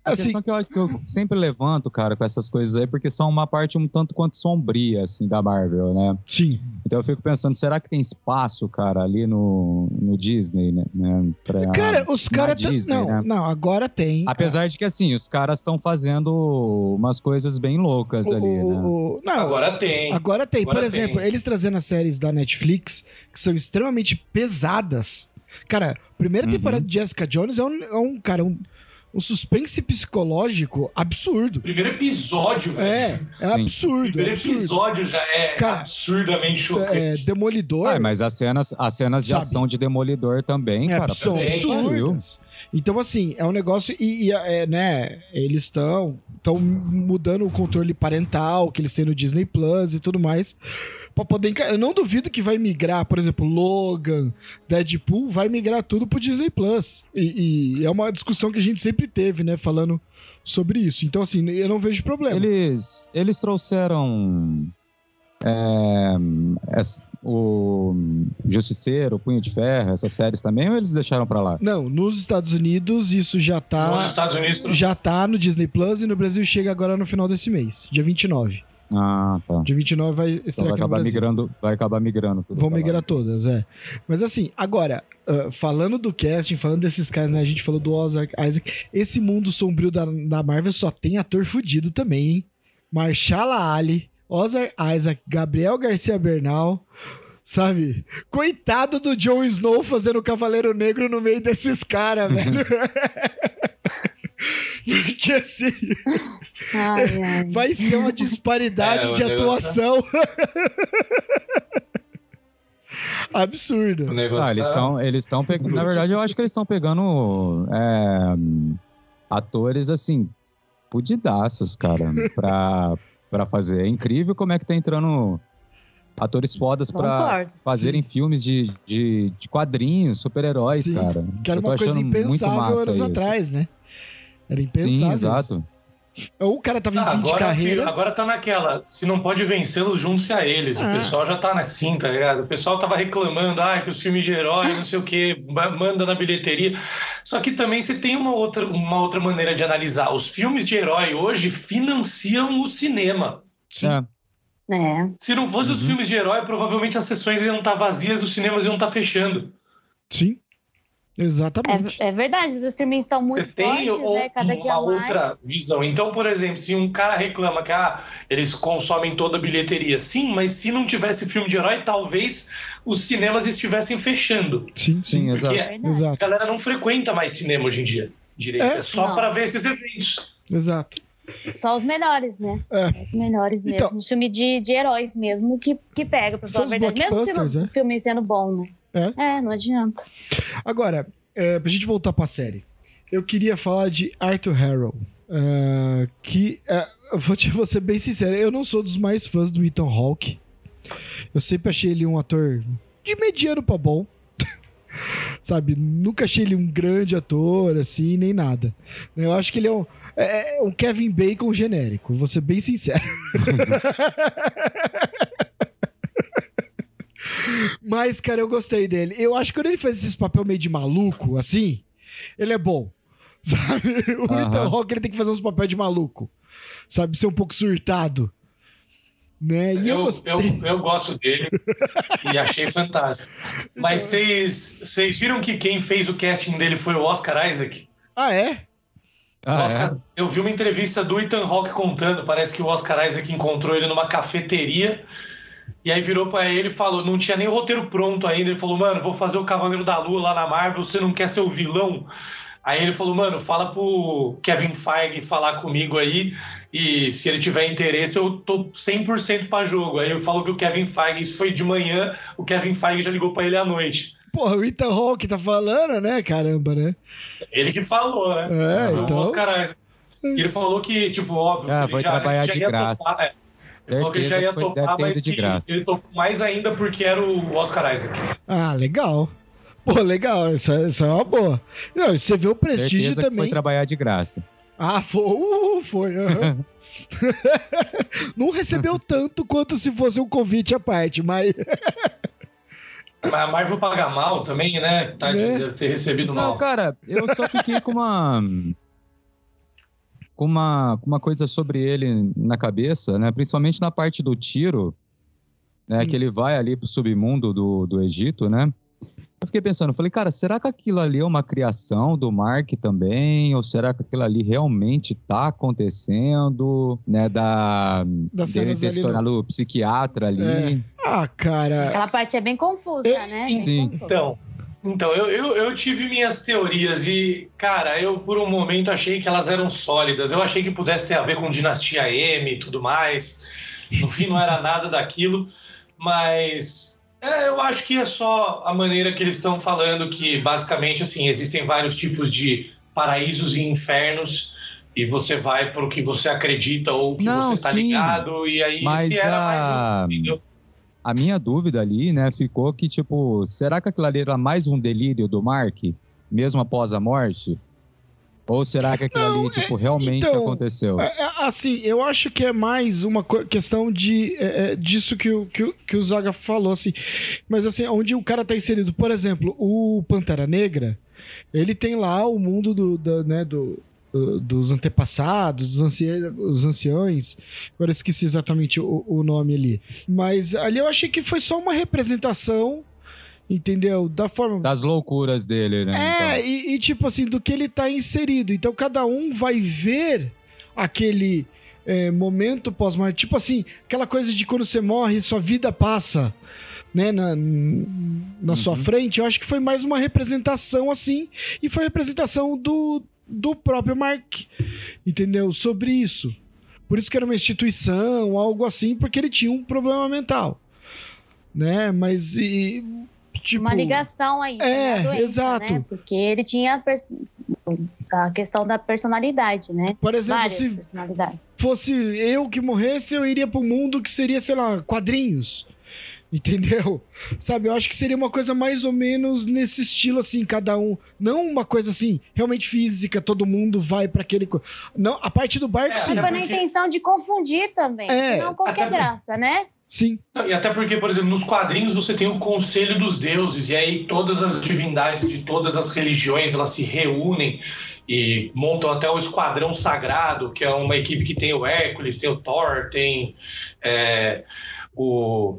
A Assim, questão que eu, acho que eu sempre levanto, cara, com essas coisas aí, porque são uma parte um tanto quanto sombria, assim, da Marvel, né? sim. Então eu fico pensando, será que tem espaço, cara, ali no, no Disney, né? né, pra- Cara, os caras. Disney, Não, né? não, agora tem. Apesar de que, assim, os caras estão fazendo umas coisas bem loucas O- ali, né? o- não, Agora tem. Agora tem. Agora Por exemplo, tem. eles trazendo as séries da Netflix, que são extremamente pesadas. Cara, primeira Uhum. temporada de Jessica Jones é um, é um, cara, um, um suspense psicológico absurdo. Primeiro episódio, velho. É, é Sim. absurdo. É Primeiro absurdo. episódio já é Cara, absurdamente É, chocante. Demolidor. Ah, mas as cenas, as cenas de Sabe? ação de Demolidor também, É, cara. são absurdas. Então, assim, é um negócio. E, e, é, né, eles estão estão mudando o controle parental que eles têm no Disney Plus e tudo mais. Pra poder. enca- Eu não duvido que vai migrar, por exemplo, Logan, Deadpool, vai migrar tudo pro Disney Plus. E, e é uma discussão que a gente sempre teve, né, falando sobre isso. Então, assim, eu não vejo problema. Eles, eles trouxeram é, essa- o Justiceiro, o Punho de Ferro, essas séries também, ou eles deixaram pra lá? Não, nos Estados Unidos isso já Nos tá. Estados Unidos, Já tá no Disney Plus e no Brasil chega agora no final desse mês, dia 29. Ah, tá. Dia 29 vai Então estrear vai aqui no acabar Brasil. migrando, vai acabar migrando tudo. Vão migrar todas, é. Mas assim, agora, ah, falando do casting, falando desses caras, né? A gente falou do Ozark Isaac. Esse mundo sombrio da, da Marvel só tem ator fudido também, hein? Marshala Ali, Ozark Isaac, Gabriel Garcia Bernal. Sabe? Coitado do Jon Snow fazendo o Cavaleiro Negro no meio desses caras, velho. Porque assim, Ai, ai. vai ser uma disparidade É, de atuação. Negócio Ah, eles tá- estão eles estão pegando. Na verdade, eu acho que eles estão pegando é, atores assim, pudidaços, cara, pra, pra fazer. É incrível como é que tá entrando atores fodas pra Concordo. fazerem Sim. filmes de, de, de quadrinhos, super-heróis, cara. Que era uma coisa achando muito impensável anos isso. atrás, né? Era impensável. Sim, isso. exato. Ou o cara tava em Ah, fim de agora, carreira. filho, agora tá naquela. Se não pode vencê-los, junte-se a eles. Ah. O pessoal já tá assim, tá ligado? O pessoal tava reclamando, ah, que os filmes de herói, não sei o quê, ma- manda na bilheteria. Só que também você tem uma outra, uma outra maneira de analisar. Os filmes de herói hoje financiam o cinema. Sim. É, É. Se não fosse os Uhum. filmes de herói, provavelmente as sessões iam estar vazias, os cinemas iam estar fechando. Sim. Exatamente. É, é verdade, os streamings estão muito Você tem fortes, ou- né? Cada dia uma mais. outra visão. Então, por exemplo, se um cara reclama que ah, eles consomem toda a bilheteria, sim, mas se não tivesse filme de herói, talvez os cinemas estivessem fechando. Sim, sim. Porque exato. A Exato, galera não frequenta mais cinema hoje em dia. Direito. É? É, só para ver esses eventos. exato. Só os melhores, né? É. Os melhores Então- mesmo. Filme de, de heróis mesmo que, que pega, pra falar a os verdade. Mesmo sendo, é? o filme sendo bom, né? É. não adianta. Agora, é, pra gente voltar pra série, eu queria falar de Arthur Harrow. é, que, é, eu vou, te, vou ser bem sincero, eu não sou dos mais fãs do Ethan Hawke. Eu sempre achei ele um ator de mediano pra bom. Sabe? Nunca achei ele um grande ator, assim, nem nada. Eu acho que ele é um, é, é um Kevin Bacon genérico, vou ser bem sincero. Mas, cara, eu gostei dele. Eu acho que quando ele faz esses papel meio de maluco, assim, ele é bom. Sabe? O Aham. Ethan Hawke, ele tem que fazer uns papéis de maluco. Sabe? Ser um pouco surtado. Né? E eu, Eu, gostei. eu, eu gosto dele e achei fantástico. Mas vocês vocês viram que quem fez o casting dele foi o Oscar Isaac? Ah, é? Ah, Oscar- é? Eu vi uma entrevista do Ethan Hawke contando, parece que o Oscar Isaac encontrou ele numa cafeteria e aí virou pra ele e falou, não tinha nem o roteiro pronto ainda, ele falou, mano, vou fazer o Cavaleiro da Lua lá na Marvel, você não quer ser o vilão? Aí ele falou, mano, fala pro Kevin Feige falar comigo aí e se ele tiver interesse eu tô 100% pra jogo. Aí eu falo que o Kevin Feige, isso foi de manhã, o Kevin Feige já ligou pra ele à noite. Porra, o Ethan Hawke tá falando, né? Caramba, né? Ele que falou, né? É, então. Oscar Isaac. E ele falou que, tipo, óbvio, Ah, que ele já, ele já de ia graça. topar. é. Falou que ele já ia que foi- topar, mas de que graça. ele topou mais ainda porque era o Oscar Isaac. Ah, legal. Pô, legal. Essa, essa é uma boa. Não, você vê o prestígio Certeza que também. foi trabalhar de graça. Ah, foi. uh, foi. aham. Não recebeu tanto quanto se fosse um convite à parte, mas. Mas a Marvel paga mal também, né? Tá, Né? Deve ter recebido Não, mal. cara, eu só fiquei com uma. Com uma, com uma coisa sobre ele na cabeça, né? Principalmente na parte do tiro, né? Hum. Que ele vai ali pro submundo do, do Egito, né? Eu fiquei pensando, falei, cara, será que aquilo ali é uma criação do Mark também? Ou será que aquilo ali realmente tá acontecendo, né? Da, Das dele ter se no- tornado psiquiatra ali. É. Ah, cara. Aquela parte é bem confusa, É, né? Bem sim. confusa. Então, então eu, eu, eu tive minhas teorias e, cara, eu por um momento achei que elas eram sólidas. Eu achei que pudesse ter a ver com Dinastia M e tudo mais. No fim, não era nada daquilo, mas é, eu acho que é só a maneira que eles estão falando que, basicamente, assim, existem vários tipos de paraísos e infernos. E você vai pro que você acredita ou que Não, você tá sim. ligado. E aí, Mas se era a- mais um. Entendeu? A minha dúvida ali, né, ficou que, tipo, será que aquilo ali era mais um delírio do Mark, mesmo após a morte? Ou será que aquilo Não, ali, tipo, realmente então, aconteceu? É, é, assim, eu acho que é mais uma questão de é, é, disso que o, que, o- que o Zaga falou, assim. Mas assim, onde o cara tá inserido, por exemplo, o Pantera Negra, ele tem lá o mundo do, da, né, do- dos antepassados, dos anciões, os anciões. Agora eu esqueci exatamente o, o nome ali. Mas ali eu achei que foi só uma representação, entendeu? Da forma. Das loucuras dele, né? É, então. e, e, tipo assim, do que ele tá inserido. Então cada um vai ver aquele é, momento pós-morte. Tipo assim, aquela coisa de quando você morre, sua vida passa. Né, na, na sua frente, eu acho que foi mais uma representação assim, e foi representação do, do próprio Mark, entendeu? Sobre isso. Por isso que era uma instituição, algo assim, porque ele tinha um problema mental, né? Mas e tipo Uma ligação aí. É, né, doença, exato. Né? Porque ele tinha a, questão da personalidade, né? Por exemplo, Várias se fosse eu que morresse, eu iria pro mundo que seria, sei lá, quadrinhos. Entendeu? Sabe, eu acho que seria uma coisa mais ou menos nesse estilo, assim, cada um. Não uma coisa assim, realmente física, todo mundo vai pra aquele. co- Não, a parte do barco, É, sim. Foi na porque- intenção de confundir também. É, Não qualquer até- graça, né? Sim. E até porque, por exemplo, nos quadrinhos você tem o Conselho dos Deuses, e aí todas as divindades de todas as religiões elas se reúnem e montam até o Esquadrão Sagrado, que é uma equipe que tem o Hércules, tem o Thor, tem é, o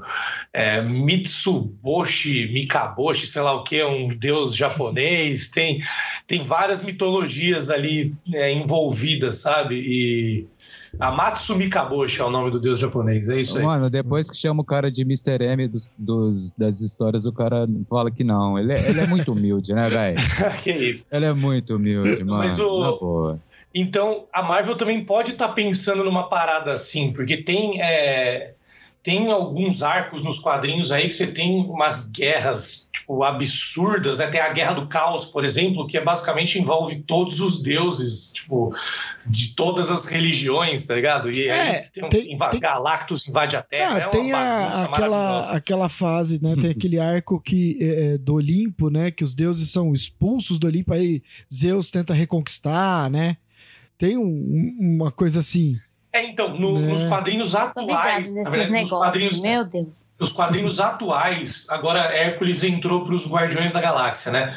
é, Mitsuboshi, Mikaboshi, sei lá o que, um deus japonês, tem, tem várias mitologias ali é, envolvidas, sabe? E Amatsu Mikaboshi é o nome do deus japonês, é isso aí. Mano, depois que chama o cara de Mr. M dos, dos- das histórias, o cara fala que não. Ele é, ele é muito humilde, né, velho? que isso. Ele é muito humilde, mano. Mas o-. Então, a Marvel também pode estar pensando numa parada assim, porque tem, é, tem alguns arcos nos quadrinhos aí que você tem umas guerras tipo, absurdas, né? Tem a Guerra do Caos, por exemplo, que é, basicamente envolve todos os deuses, tipo, de todas as religiões, tá ligado? E aí É, tem, um- tem- inva- tem- Galactus invade a Terra, Ah, é uma tem a- aquela, maravilhosa. aquela fase, né? Tem aquele arco que, é, é, do Olimpo, né? Que os deuses são expulsos do Olimpo, aí Zeus tenta reconquistar, né? Tem um- uma coisa assim. É, então, no- Né? nos quadrinhos atuais, na verdade, nos quadrinhos Meu Deus. Nos quadrinhos atuais, agora Hércules entrou para os Guardiões da Galáxia, né?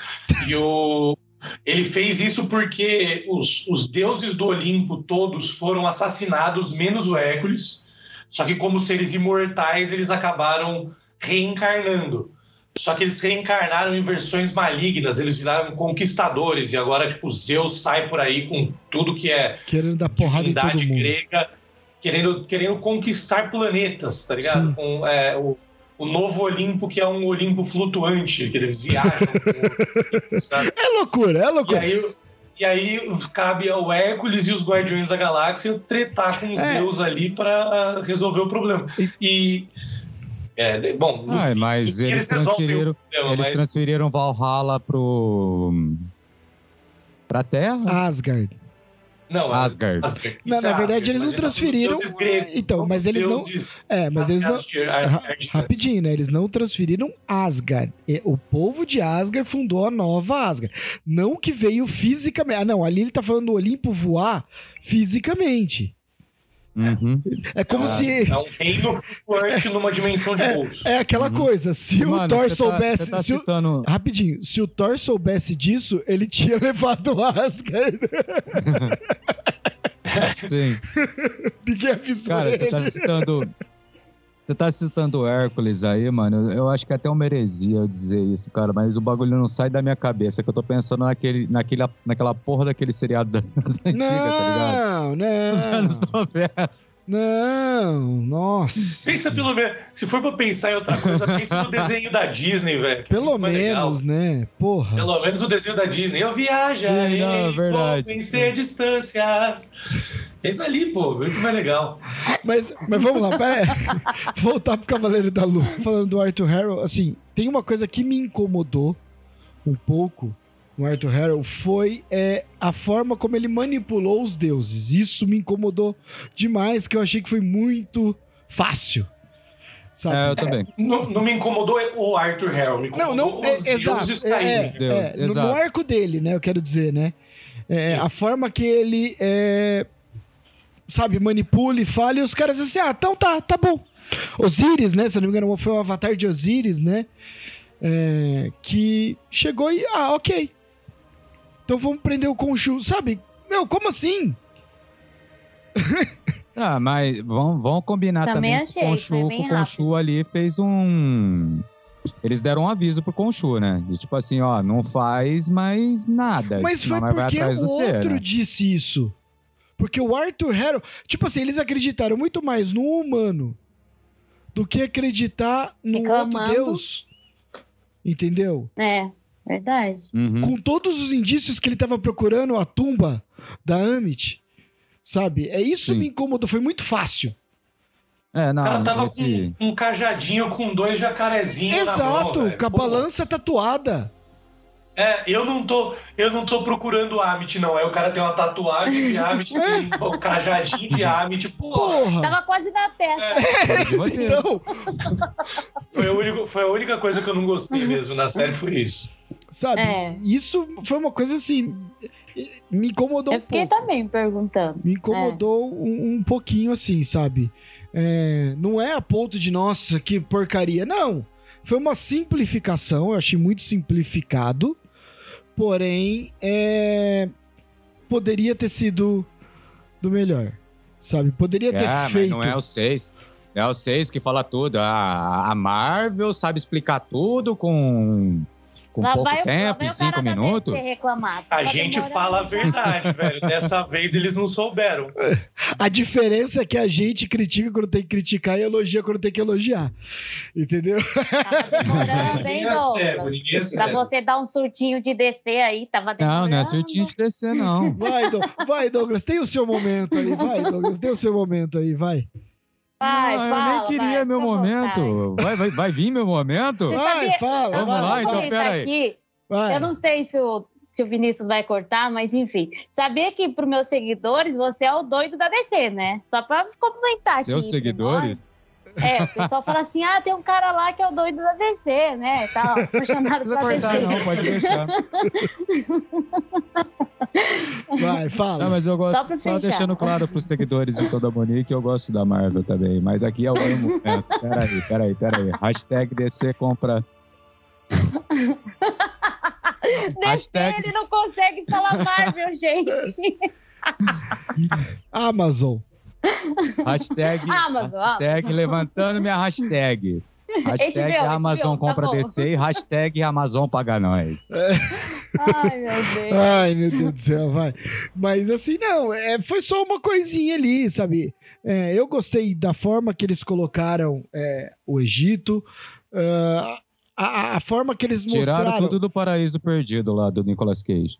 E o, ele fez isso porque os, os deuses do Olimpo todos foram assassinados, menos o Hércules. Só que, como seres imortais, eles acabaram reencarnando. Só que eles reencarnaram em versões malignas, eles viraram conquistadores. E agora, tipo, Zeus sai por aí com tudo que é Querendo dar porrada em todo mundo. grega querendo, querendo conquistar planetas, tá ligado? Sim. Com é, o, o novo Olimpo, que é um Olimpo flutuante, que eles viajam. com, sabe? É loucura, é E loucura. aí, e aí cabe ao Hércules e os Guardiões da Galáxia tretar com É. Zeus ali para resolver o problema. E. é, bom, Ah, fim, mas eles o transferiram, problema, eles mas- transferiram Valhalla pro. pra Terra? Asgard. Não, Asgard. Asgard. Não, Isso é na verdade, Asgard, eles não é transferiram- gregos, Então, mas eles não- É, mas eles não. Asgard- rapidinho, né? Eles não transferiram Asgard. O povo de Asgard fundou a nova Asgard. Não que veio fisicamente. Ah, não, ali ele tá falando do Olimpo voar fisicamente. Uhum. É como Ah, se. É um reino flutuante numa dimensão de bolso. É aquela Uhum. coisa. Se o Mano, Thor você tá- soubesse. você tá se o- citando- Rapidinho, se o Thor soubesse disso, ele tinha levado Asgard. Sim. Ninguém avisou Cara, ele. você tá citando. Você tá citando o Hércules aí, mano. Eu acho que é até uma heresia eu dizer isso, cara. Mas o bagulho não sai da minha cabeça. Que eu tô pensando naquele, naquele, naquela porra daquele seriado das antigas, tá ligado? Não, Os anos não. 90. Não, nossa. Pensa pelo menos. Se for pra pensar em outra coisa, pensa no desenho da Disney, velho. Pelo mais legal. menos, né? Porra. Pelo menos o desenho da Disney. Eu viajarei, Sim, não, é vou verdade. vencer distâncias. Pensa ali, pô. Muito mais legal. Mas, mas vamos lá, pera aí. Voltar pro Cavaleiro da Lua. Falando do Arthur Harrow, assim, tem uma coisa que me incomodou um pouco no Arthur Harrow foi é, a forma como ele manipulou os deuses. Isso me incomodou demais, que eu achei que foi muito fácil. Sabe? É, eu também. Não, não me incomodou o Arthur Harrow, me Não, incomodou não, é, os exato. deuses É, caírem. é, é, no, no exato. arco dele, né? Eu quero dizer, né? É, a forma que ele, é, sabe, manipula e fala, e os caras dizem assim: ah, então tá, tá bom. Osíris, né? Se eu não me engano, foi o avatar de Osíris, né? É, que chegou e, ah, ok. Então vamos prender o Conchu, sabe? Meu, como assim? Ah, mas vamos, vamos combinar Também também, achei, Conchu, o Conchu ali fez um... Eles deram um aviso pro Conchu, né? De tipo assim, ó, não faz mais nada. Mas foi porque atrás o outro né? disse isso. Porque o Arthur Harrow... Tipo assim, eles acreditaram muito mais no humano do que acreditar no outro. Deus. Entendeu? É, verdade. Uhum. Com todos os indícios que ele tava procurando a tumba da Amit. Sabe? É isso Sim. me incomodou. Foi muito fácil. É, não, O cara tava esse... com um cajadinho com dois jacarezinhos na mão, Exato. com a balança tatuada. É, eu não tô, eu não tô procurando Amit, não. É o cara tem uma tatuagem de Amit, um cajadinho de Amit. Porra, Porra. Tava quase na testa. roteiro. Então, foi, a única, foi a única coisa que eu não gostei mesmo na série, foi isso. sabe? É. Isso foi uma coisa assim. Me incomodou Eu um fiquei pouco. também perguntando. Me incomodou um, um pouquinho assim, sabe? É, não é a ponto de, nossa, que porcaria. Não. Foi uma simplificação, eu achei muito simplificado. Porém, é, poderia ter sido do melhor. Sabe? Poderia ter É, mas feito. não é o 6. É o 6 que fala tudo. A, a Marvel sabe explicar tudo com, com Lá pouco vai, tempo, vai em o cara 5 da minutos. A Tá gente fala a verdade, velho. Dessa vez eles não souberam. A diferença é que a gente critica quando tem que criticar e elogia quando tem que elogiar. Entendeu? Tava demorando, Ninguém hein, é cego, Douglas? ninguém é Pra você dar um surtinho de descer aí, tava demorando. Não, não é surtinho de descer, não. Vai, Dou- vai, Douglas, tem o seu momento aí. Vai, Douglas, tem o seu momento aí, vai. Vai, não, nem queria vai, meu vontade. momento. Vai, vai, vai vir meu momento? Vai, fala, Eu Vamos lá, então, comentar pera aí. aqui. vai. Eu não sei se o, se o Vinícius vai cortar, mas enfim. Sabia que para meus seguidores você é o doido da DC, né? Só para comentar aqui. Seus entre seguidores? É, o pessoal fala assim: ah, tem um cara lá que é o doido da DC, né? Tá apaixonado pela DC. não, pode deixar. Vai, fala. Não, mas eu gosto, Só só deixando claro pros seguidores de toda a Monique, eu gosto da Marvel também. Mas aqui é o meu momento. Peraí, peraí, peraí. Hashtag DC compra. DC, Hashtag- ele não consegue falar Marvel, gente. Amazon. Hashtag, Amazon, hashtag levantando minha hashtag. Hashtag HBO, Amazon tá compra bom. DC e hashtag Amazon paga nós. Ai, meu Deus. Ai, meu Deus do céu, vai. Mas assim, não, é, foi só uma coisinha ali, sabe? É, eu gostei da forma que eles colocaram é, o Egito, ah, a, a forma que eles Tiraram mostraram. tudo do paraíso perdido lá do Nicolas Cage.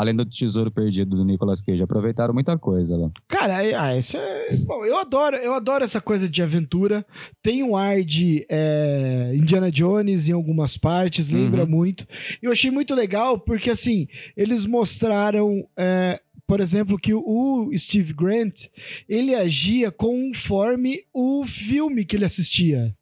Além do tesouro perdido do Nicolas Cage. Aproveitaram muita coisa lá. Cara, é- ah, isso é. Bom, eu adoro, eu adoro essa coisa de aventura. Tem um ar de é, Indiana Jones em algumas partes, lembra Uhum. muito. Eu achei muito legal porque, assim, eles mostraram. é, por exemplo, que o Steve Grant ele agia conforme o filme que ele assistia.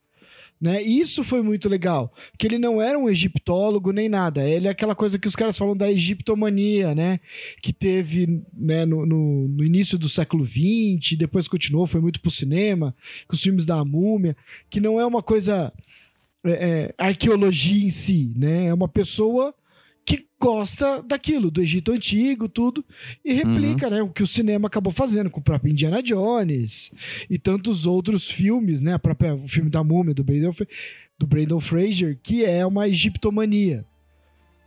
Né? Isso foi muito legal, que ele não era um egiptólogo nem nada. Ele é aquela coisa que os caras falam da egiptomania, né? Que teve né, no, no, no início do século XX, depois continuou, foi muito pro cinema, com os filmes da múmia, que não é uma coisa é, é, arqueologia em si, né? É uma pessoa que gosta daquilo, do Egito Antigo, tudo, e replica, né, o que o cinema acabou fazendo com o próprio Indiana Jones e tantos outros filmes, né, a própria, o filme da Múmia, do Brandon, do Brandon Fraser, que é uma egiptomania,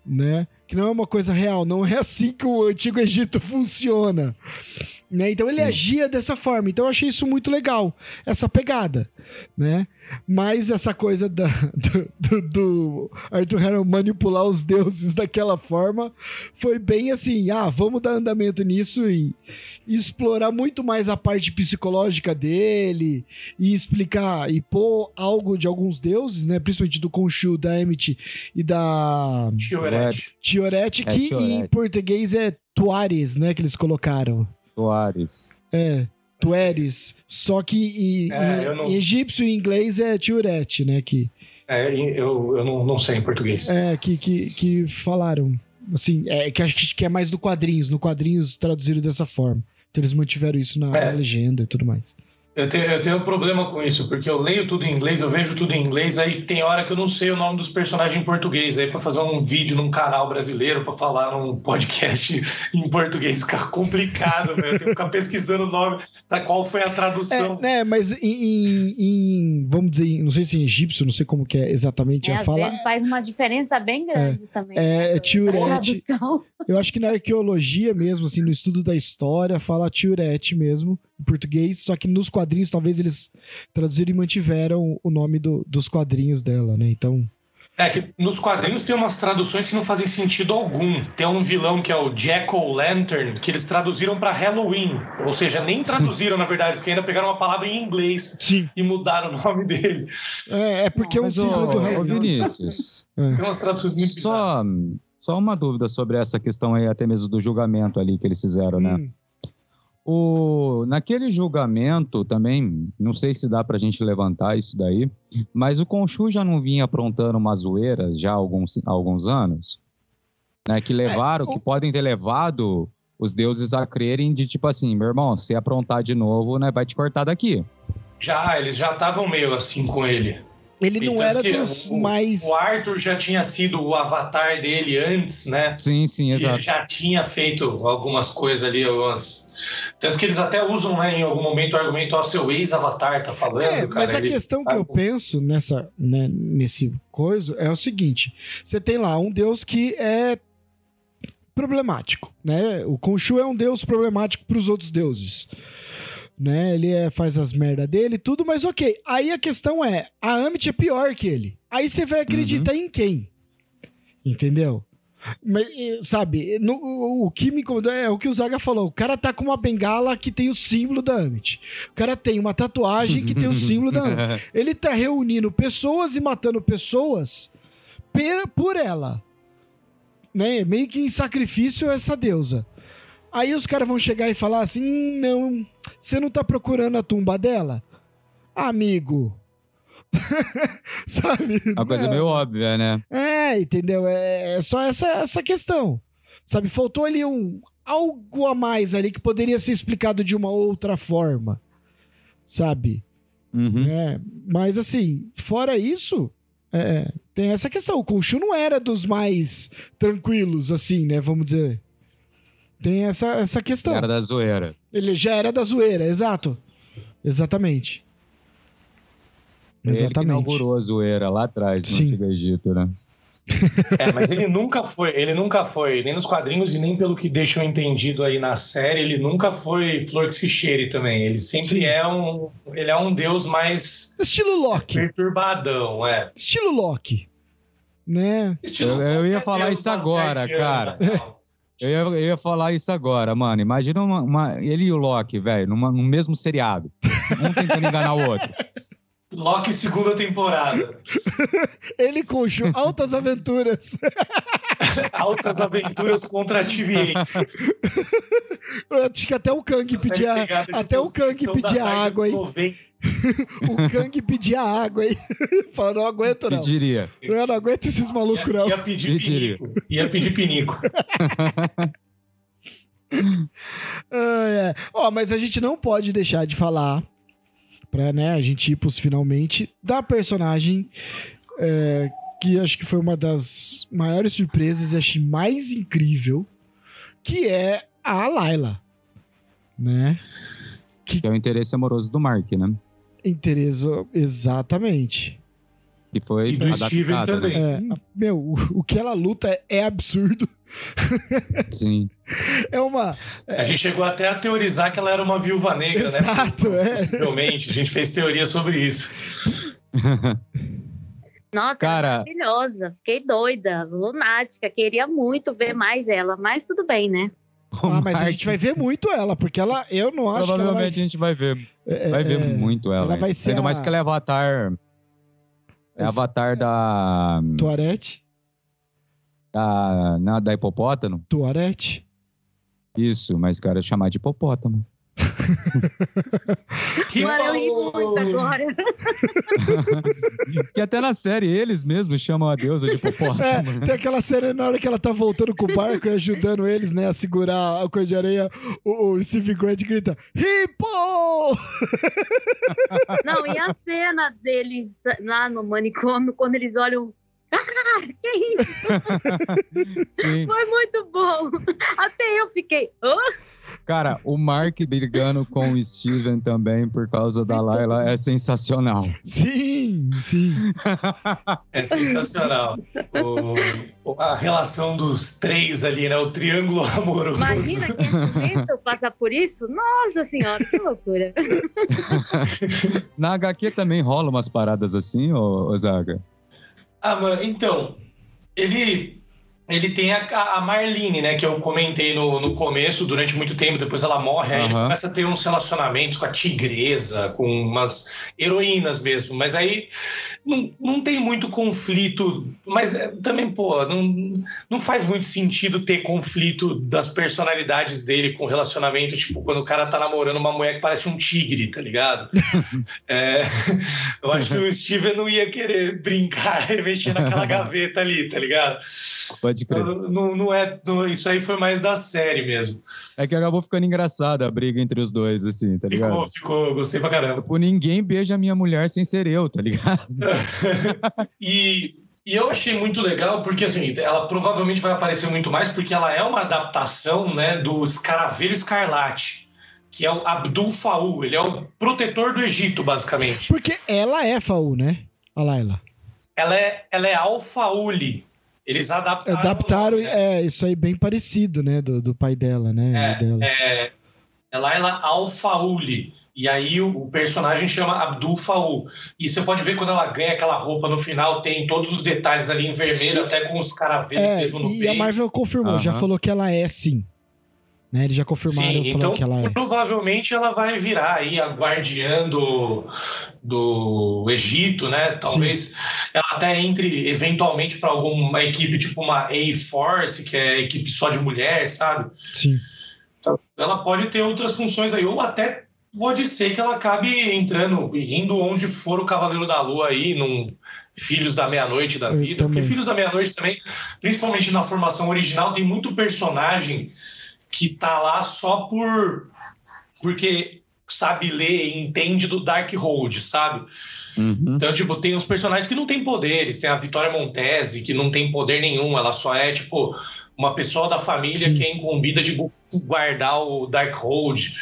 né, que não é uma coisa real, não é assim que o Antigo Egito funciona. Né? Então ele Sim. agia dessa forma. Então eu achei isso muito legal, essa pegada, né? Mas essa coisa da, do, do, do Arthur Harrow manipular os deuses daquela forma foi bem assim, ah, vamos dar andamento nisso e, e explorar muito mais a parte psicológica dele e explicar e pôr algo de alguns deuses, né? Principalmente do Khonshu, da Emmett e da Tiorete. Tiorete, é, que Tiorete. em português é Tuares, né? Que eles colocaram. Tuares. É, Tueres. Só que em, é, não... em egípcio e inglês é Tiurete, né? Que, é, eu, eu não, não sei em português. É, que, que, que falaram. Assim, é, que acho que é mais do quadrinhos. No quadrinhos traduziram dessa forma. Então eles mantiveram isso na, é. na legenda e tudo mais. Eu tenho, eu tenho um problema com isso, porque eu leio tudo em inglês, eu vejo tudo em inglês, aí tem hora que eu não sei o nome dos personagens em português, aí para fazer um vídeo num canal brasileiro, para falar num podcast em português, fica complicado, velho. Eu tenho que ficar pesquisando o nome da qual foi a tradução. É, né, mas em, em, em, vamos dizer, não sei se em egípcio, não sei como que é exatamente é, a fala. faz uma diferença bem grande é, também. É, né, é Tiurete. Eu acho que na arqueologia mesmo, assim, no estudo da história, fala Tiurete mesmo em português, só que nos quadrinhos talvez eles traduziram e mantiveram o nome do, dos quadrinhos dela, né? Então. É que nos quadrinhos tem umas traduções que não fazem sentido algum. Tem um vilão que é o Jack O' Lantern, que eles traduziram para Halloween. Ou seja, nem traduziram, na verdade, porque ainda pegaram uma palavra em inglês Sim. e mudaram o nome dele. É, é porque não, é um símbolo do Halloween. Vinícius. É. Tem umas traduções muito bizarras. Só, só uma dúvida sobre essa questão aí, até mesmo do julgamento ali que eles fizeram, né? O, naquele julgamento também, não sei se dá para a gente levantar isso daí, mas o Conchu já não vinha aprontando umas zoeiras já há alguns, há alguns anos, né? Que levaram, é, o... que podem ter levado os deuses a crerem de tipo assim, meu irmão, se aprontar de novo, né, vai te cortar daqui. Já, eles já estavam meio assim com ele. Ele não era dos o, mais. O Arthur já tinha sido o avatar dele antes, né? Sim, sim, exato. Ele já tinha feito algumas coisas ali, algumas. Tanto que eles até usam, né, em algum momento, o argumento, ó, seu ex-avatar tá falando. É, cara, mas a ele... questão que eu penso nessa, né, nesse coisa é o seguinte: você tem lá um deus que é problemático, né? O Khonshu é um deus problemático para os outros deuses né? Ele é, faz as merda dele tudo, mas ok. Aí a questão é, a Amit é pior que ele. Aí você vai acreditar uhum. em quem? Entendeu? Mas, sabe, no, o que me incomoda é o que o Zaga falou. O cara tá com uma bengala que tem o símbolo da Amit. O cara tem uma tatuagem que tem o símbolo da Amit. Ele tá reunindo pessoas e matando pessoas por ela. Né? Meio que em sacrifício a essa deusa. Aí os caras vão chegar e falar assim: hum, não, você não tá procurando a tumba dela? Amigo. Sabe? Uma coisa não. meio óbvia, né? É, entendeu? É, é só essa, essa questão. Sabe? Faltou ali um algo a mais ali que poderia ser explicado de uma outra forma. Sabe? Uhum. É, mas assim, fora isso, é, tem essa questão. O Conchu não era dos mais tranquilos, assim, né? Vamos dizer. Tem essa, essa questão. Era da zoeira. Ele já era da zoeira, exato. Exatamente. Exatamente. Ele inaugurou a zoeira lá atrás, no Sim. Antigo Egito, né? É, mas ele nunca foi, ele nunca foi, nem nos quadrinhos e nem pelo que deixam entendido aí na série, ele nunca foi flor que se cheire também. Ele sempre Sim. é um, ele é um deus mais estilo Loki, perturbadão, é. Estilo Loki, né? Estilo eu, eu ia falar isso agora, cara. Eu ia, eu ia, falar isso agora, mano. Imagina uma, uma, ele e o Loki, velho, no mesmo seriado. Um tentando enganar o outro. Loki segunda temporada. ele com Altas Aventuras. Altas Aventuras contra a TVA. Acho que até o Kang pedia, até o Kang pedia água aí. o Kang pedia água aí. Falou, não aguento, não. Pediria. Eu não aguento esses malucos, não. Ia pedir Pediria. pinico. Ia pedir pinico. ah, é. Ó, mas a gente não pode deixar de falar, pra né, a gente ir pros finalmente, da personagem é, que acho que foi uma das maiores surpresas e achei mais incrível, que é a Layla, né? Que é o interesse amoroso do Mark, né? Interesse, exatamente. Que foi E do adaptado, Steven né? também. É, meu, o, o que ela luta é absurdo. Sim. É uma. A gente chegou até a teorizar que ela era uma viúva negra, né? Exato, é. Possivelmente. A gente fez teoria sobre isso. Nossa, Cara- é maravilhosa. Fiquei doida, lunática. Queria muito ver mais ela, mas tudo bem, né? Ah, mas a gente vai ver muito ela, porque ela, eu não acho que ela vai. Provavelmente a gente vai ver. É, Vai ver é, muito ela. ela vai ser Ainda a- mais que ela é avatar. É Essa- avatar da. Tuarete? Da, na- da hipopótamo? Tuarete? Isso, mas cara, chamar de hipopótamo. Que Agora eu ri muito agora. que até na série eles mesmos chamam a deusa de hipopótamo. É, né? tem aquela cena na hora que ela tá voltando com o barco e ajudando eles, né, a segurar a coisa de areia. O, o Steve Grant grita: Hippo! Não, e a cena deles lá no manicômio, quando eles olham. Ah, que isso? Sim. Foi muito bom. Até eu fiquei. "Hã?" Cara, o Mark brigando com o Steven também por causa da Layla é sensacional. Sim, sim. É sensacional. O- a relação dos três ali, né? O triângulo amoroso. Imagina quem é passar por isso? Nossa senhora, que loucura. Na HQ também rola umas paradas assim, ô, ô Zaga? Ah, mano, então, ele ele tem a, a Marlene, né, que eu comentei no, no começo, durante muito tempo, depois ela morre, aí ele começa a ter uns relacionamentos com a tigresa, com umas heroínas mesmo, mas aí não, não tem muito conflito, mas é, também, pô, não, não faz muito sentido ter conflito das personalidades dele com relacionamento, tipo, quando o cara tá namorando uma mulher que parece um tigre, tá ligado? É, eu acho que o Steven não ia querer brincar mexer naquela gaveta ali, tá ligado? Pode crer. Não, não, é, não- isso aí foi mais da série mesmo. É que acabou ficando engraçada a briga entre os dois, assim, tá ligado? Ficou, ficou, gostei pra caramba. Tipo, ninguém beija minha mulher sem ser eu, tá ligado? e, e eu achei muito legal porque assim, ela provavelmente vai aparecer muito mais porque ela é uma adaptação, né, do Escaravelho Escarlate, que é o Abdul Faul, ele é o protetor do Egito, basicamente. Porque ela é Faú, né? A Layla. Ela é, ela é Al-Fauli. Eeles adaptaram. Adaptaram, né? é, isso aí bem parecido, né? Do, do pai dela, né? É, dela. é, é Laila Al-Fauli. E aí o, o personagem chama Abdul Faul. E você pode ver quando ela ganha aquela roupa no final, tem todos os detalhes ali em vermelho, até com os caravelhos É, mesmo no e a peito. Marvel confirmou, já Aham. falou que ela é sim. Né? Eles já confirmaram, Sim, então que ela é. provavelmente ela vai virar aí a guardiã do, do Egito, né? Talvez ela até entre eventualmente para alguma equipe, tipo uma A-Force, que é equipe só de mulher, sabe? Sim. ela pode ter outras funções aí, ou até pode ser que ela acabe entrando indo onde for o Cavaleiro da Lua aí, num Filhos da Meia-Noite da vida. Porque. Filhos da Meia-Noite também, principalmente na formação original, tem muito personagem que tá lá só por. porque sabe ler e entende do Dark Hold, sabe? Uhum. Então, tipo, tem uns personagens que não têm poderes. Tem a Vitória Montese, que não tem poder nenhum. Ela só é, tipo, uma pessoa da família Sim. que é incumbida de gu- guardar o Darkhold.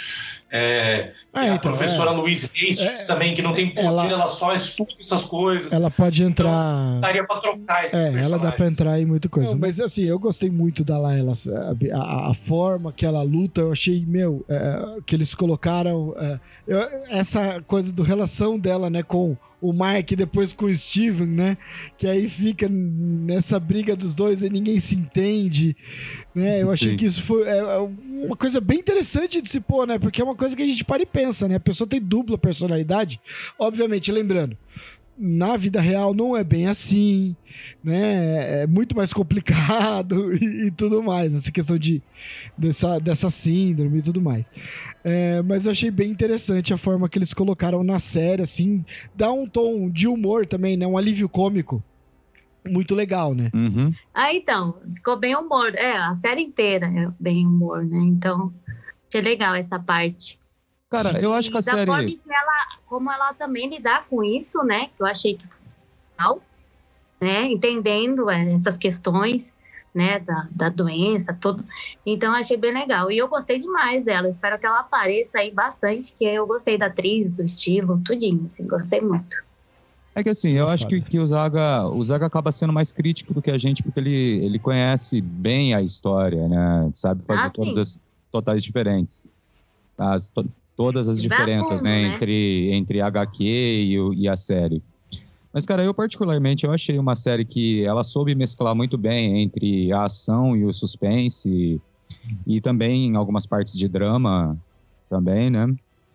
É, Ah, tem a então, professora é. Louise Hastings É, também, que não tem poder, ela- ela, só estuda essas coisas. Ela pode entrar. Daria pra trocar esses É, ela dá pra entrar em muita coisa. Mas assim, eu gostei muito da sabe? A, a- a forma que ela luta, eu achei, meu, é, que eles colocaram. é, eu- essa coisa do relação dela, né, com o Mark depois com o Steven, né? Que aí fica nessa briga dos dois e ninguém se entende. Né? Eu achei Sim. que isso foi é, é uma coisa bem interessante de se pôr, né? Porque é uma coisa que a gente para e pensa, né? A pessoa tem dupla personalidade. Obviamente, lembrando, na vida real não é bem assim, né? É muito mais complicado e, e tudo mais, essa questão de, dessa, dessa síndrome e tudo mais. É, mas eu achei bem interessante a forma que eles colocaram na série, assim, dá um tom de humor também, né? Um alívio cômico. Muito legal, né? Uhum. Ah, então, ficou bem humor. É, a série inteira é bem humor, né? Então, achei legal essa parte. Cara, eu acho que a da forma série. em que ela, como ela também lidar com isso, né? Que eu achei que foi legal. né, entendendo é, essas questões, né, da, da doença, tudo. Então achei bem legal. E eu gostei demais dela. espero que ela apareça aí bastante, que eu gostei da atriz, do estilo, tudinho, assim, gostei muito. É que assim, eu acho que, que o, Zaga, o Zaga acaba sendo mais crítico do que a gente, porque ele, ele conhece bem a história, né? Sabe fazer Ah, sim. todas as totais diferentes. As, to- todas as a diferenças, fundo, né? né? Entre, entre HQ e, o- e a série. Mas, cara, eu particularmente, eu achei uma série que ela soube mesclar muito bem entre a ação e o suspense. E também em algumas partes de drama também, né?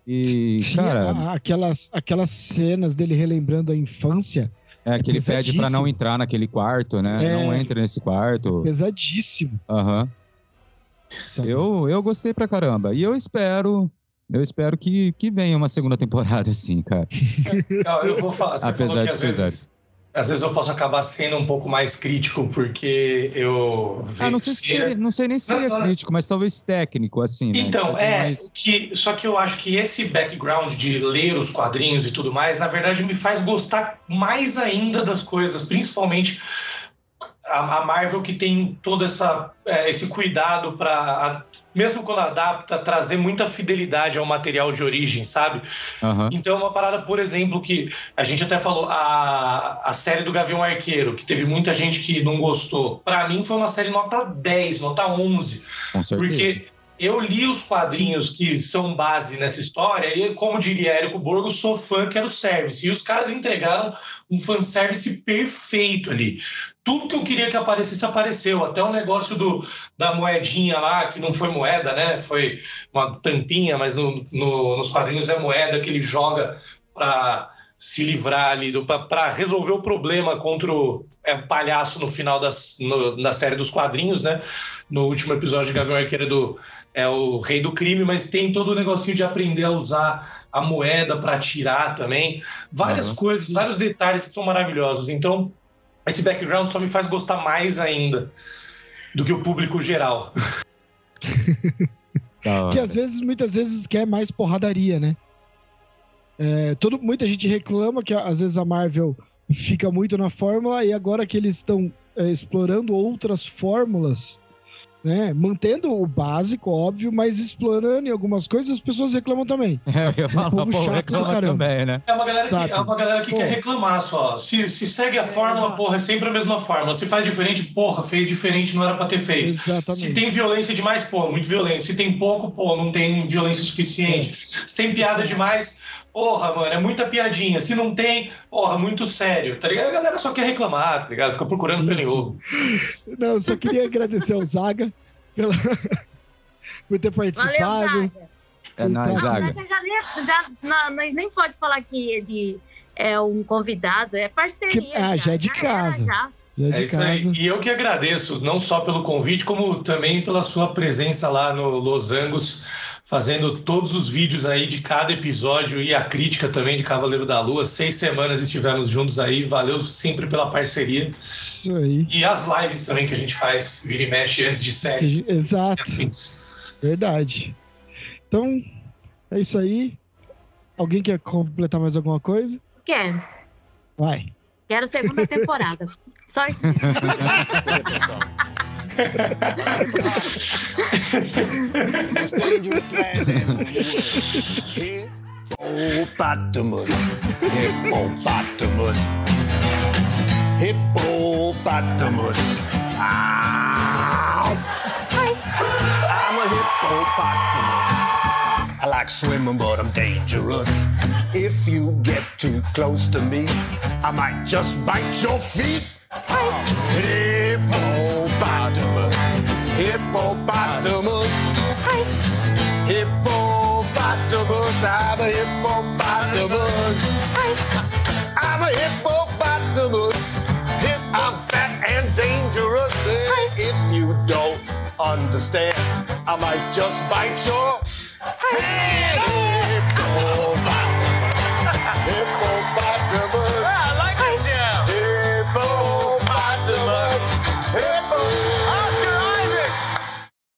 E, cara... a- aquelas, aquelas cenas dele relembrando a infância, É que ele pede pra não entrar naquele quarto, né? É. Não entre nesse quarto. pesadíssimo. Aham. sabe? Eu, eu gostei pra caramba. E eu espero. Eu espero que, que venha uma segunda temporada, assim, cara. Não, eu vou falar. Você Apesar falou que às vezes, às vezes eu posso acabar sendo um pouco mais crítico, porque eu Ah, não sei, se seria- não sei nem se seria Não, crítico, mas talvez técnico, assim. né? Então, Sabe, é, mas- que, só que eu acho que esse background de ler os quadrinhos e tudo mais, na verdade, me faz gostar mais ainda das coisas, principalmente a, a Marvel que tem todo essa, é, esse cuidado para, mesmo quando adapta, trazer muita fidelidade ao material de origem, sabe? Aham. Então, uma parada, por exemplo, que a gente até falou, a, a série do Gavião Arqueiro, que teve muita gente que não gostou. Pra mim, foi uma série nota 10, nota 11. Com certeza. Porque eu li os quadrinhos que são base nessa história e, como diria Érico Borgo, sou fã, quero service. E os caras entregaram um fanservice perfeito ali. Tudo que eu queria que aparecesse, apareceu. Até o negócio do, da moedinha lá, que não foi moeda, né? Foi uma tampinha, mas no, no- nos quadrinhos é moeda que ele joga para se livrar ali, para resolver o problema contra o é, palhaço no final das, no- da série dos quadrinhos, né? No último episódio de Gavião Arqueiro é do, é o rei do crime, mas tem todo o negocinho de aprender a usar a moeda para atirar também. Várias Uhum. coisas, vários detalhes que são maravilhosos. Então, esse background só me faz gostar mais ainda do que o público geral. Que às vezes, muitas vezes, quer mais porradaria, né? É, todo, muita gente reclama que às vezes a Marvel fica muito na fórmula e agora que eles estão é, explorando outras fórmulas, né? Mantendo o básico, óbvio, mas explorando em algumas coisas, as pessoas reclamam também. É, eu povo pô, reclama também, né? É uma galera que, Sabe? é uma galera que Pô. quer reclamar só. Se, se segue a fórmula, porra, é sempre a mesma fórmula. Se faz diferente, porra, fez diferente, não era pra ter feito. Se Exatamente. tem violência demais, pô, muito violência. Se tem pouco, pô, não tem violência suficiente. Se tem piada demais, porra, mano, é muita piadinha. Se não tem, porra, muito sério, tá ligado? A galera só quer reclamar, tá ligado? Fica procurando pelo ovo. Não, eu só queria agradecer ao Zaga pela... por ter Valeu, participado. Zaga. É nóis, Tá. Zaga. Zaga já, nem- já, não, nós nem pode falar que ele é um convidado, é parceria. Que- ah, já é de casa. já. Já É de isso casa. aí. E eu que agradeço, não só pelo convite, como também pela sua presença lá no Los Angeles, fazendo todos os vídeos aí de cada episódio e a crítica também de Cavaleiro da Lua. Seis semanas estivemos juntos aí, valeu sempre pela parceria. Isso aí. E as lives também que a gente faz, vira e mexe antes de série. Exato. Verdade. Então, é isso aí. Alguém quer completar mais alguma coisa? Quero. Vai. Quero segunda temporada. Só isso mesmo. most dangerous land in the world. Hippopotamus. Hippopotamus. Hippopotamus. Ow. I'm a hippopotamus. I like swimming, but I'm dangerous. If you get too close to me, I might just bite your feet. Hippopotamus. Hippopotamus. Hippopotamus. I'm a hippopotamus. I'm a hippopotamus. I'm fat and dangerous. And if you don't understand, I might just bite your head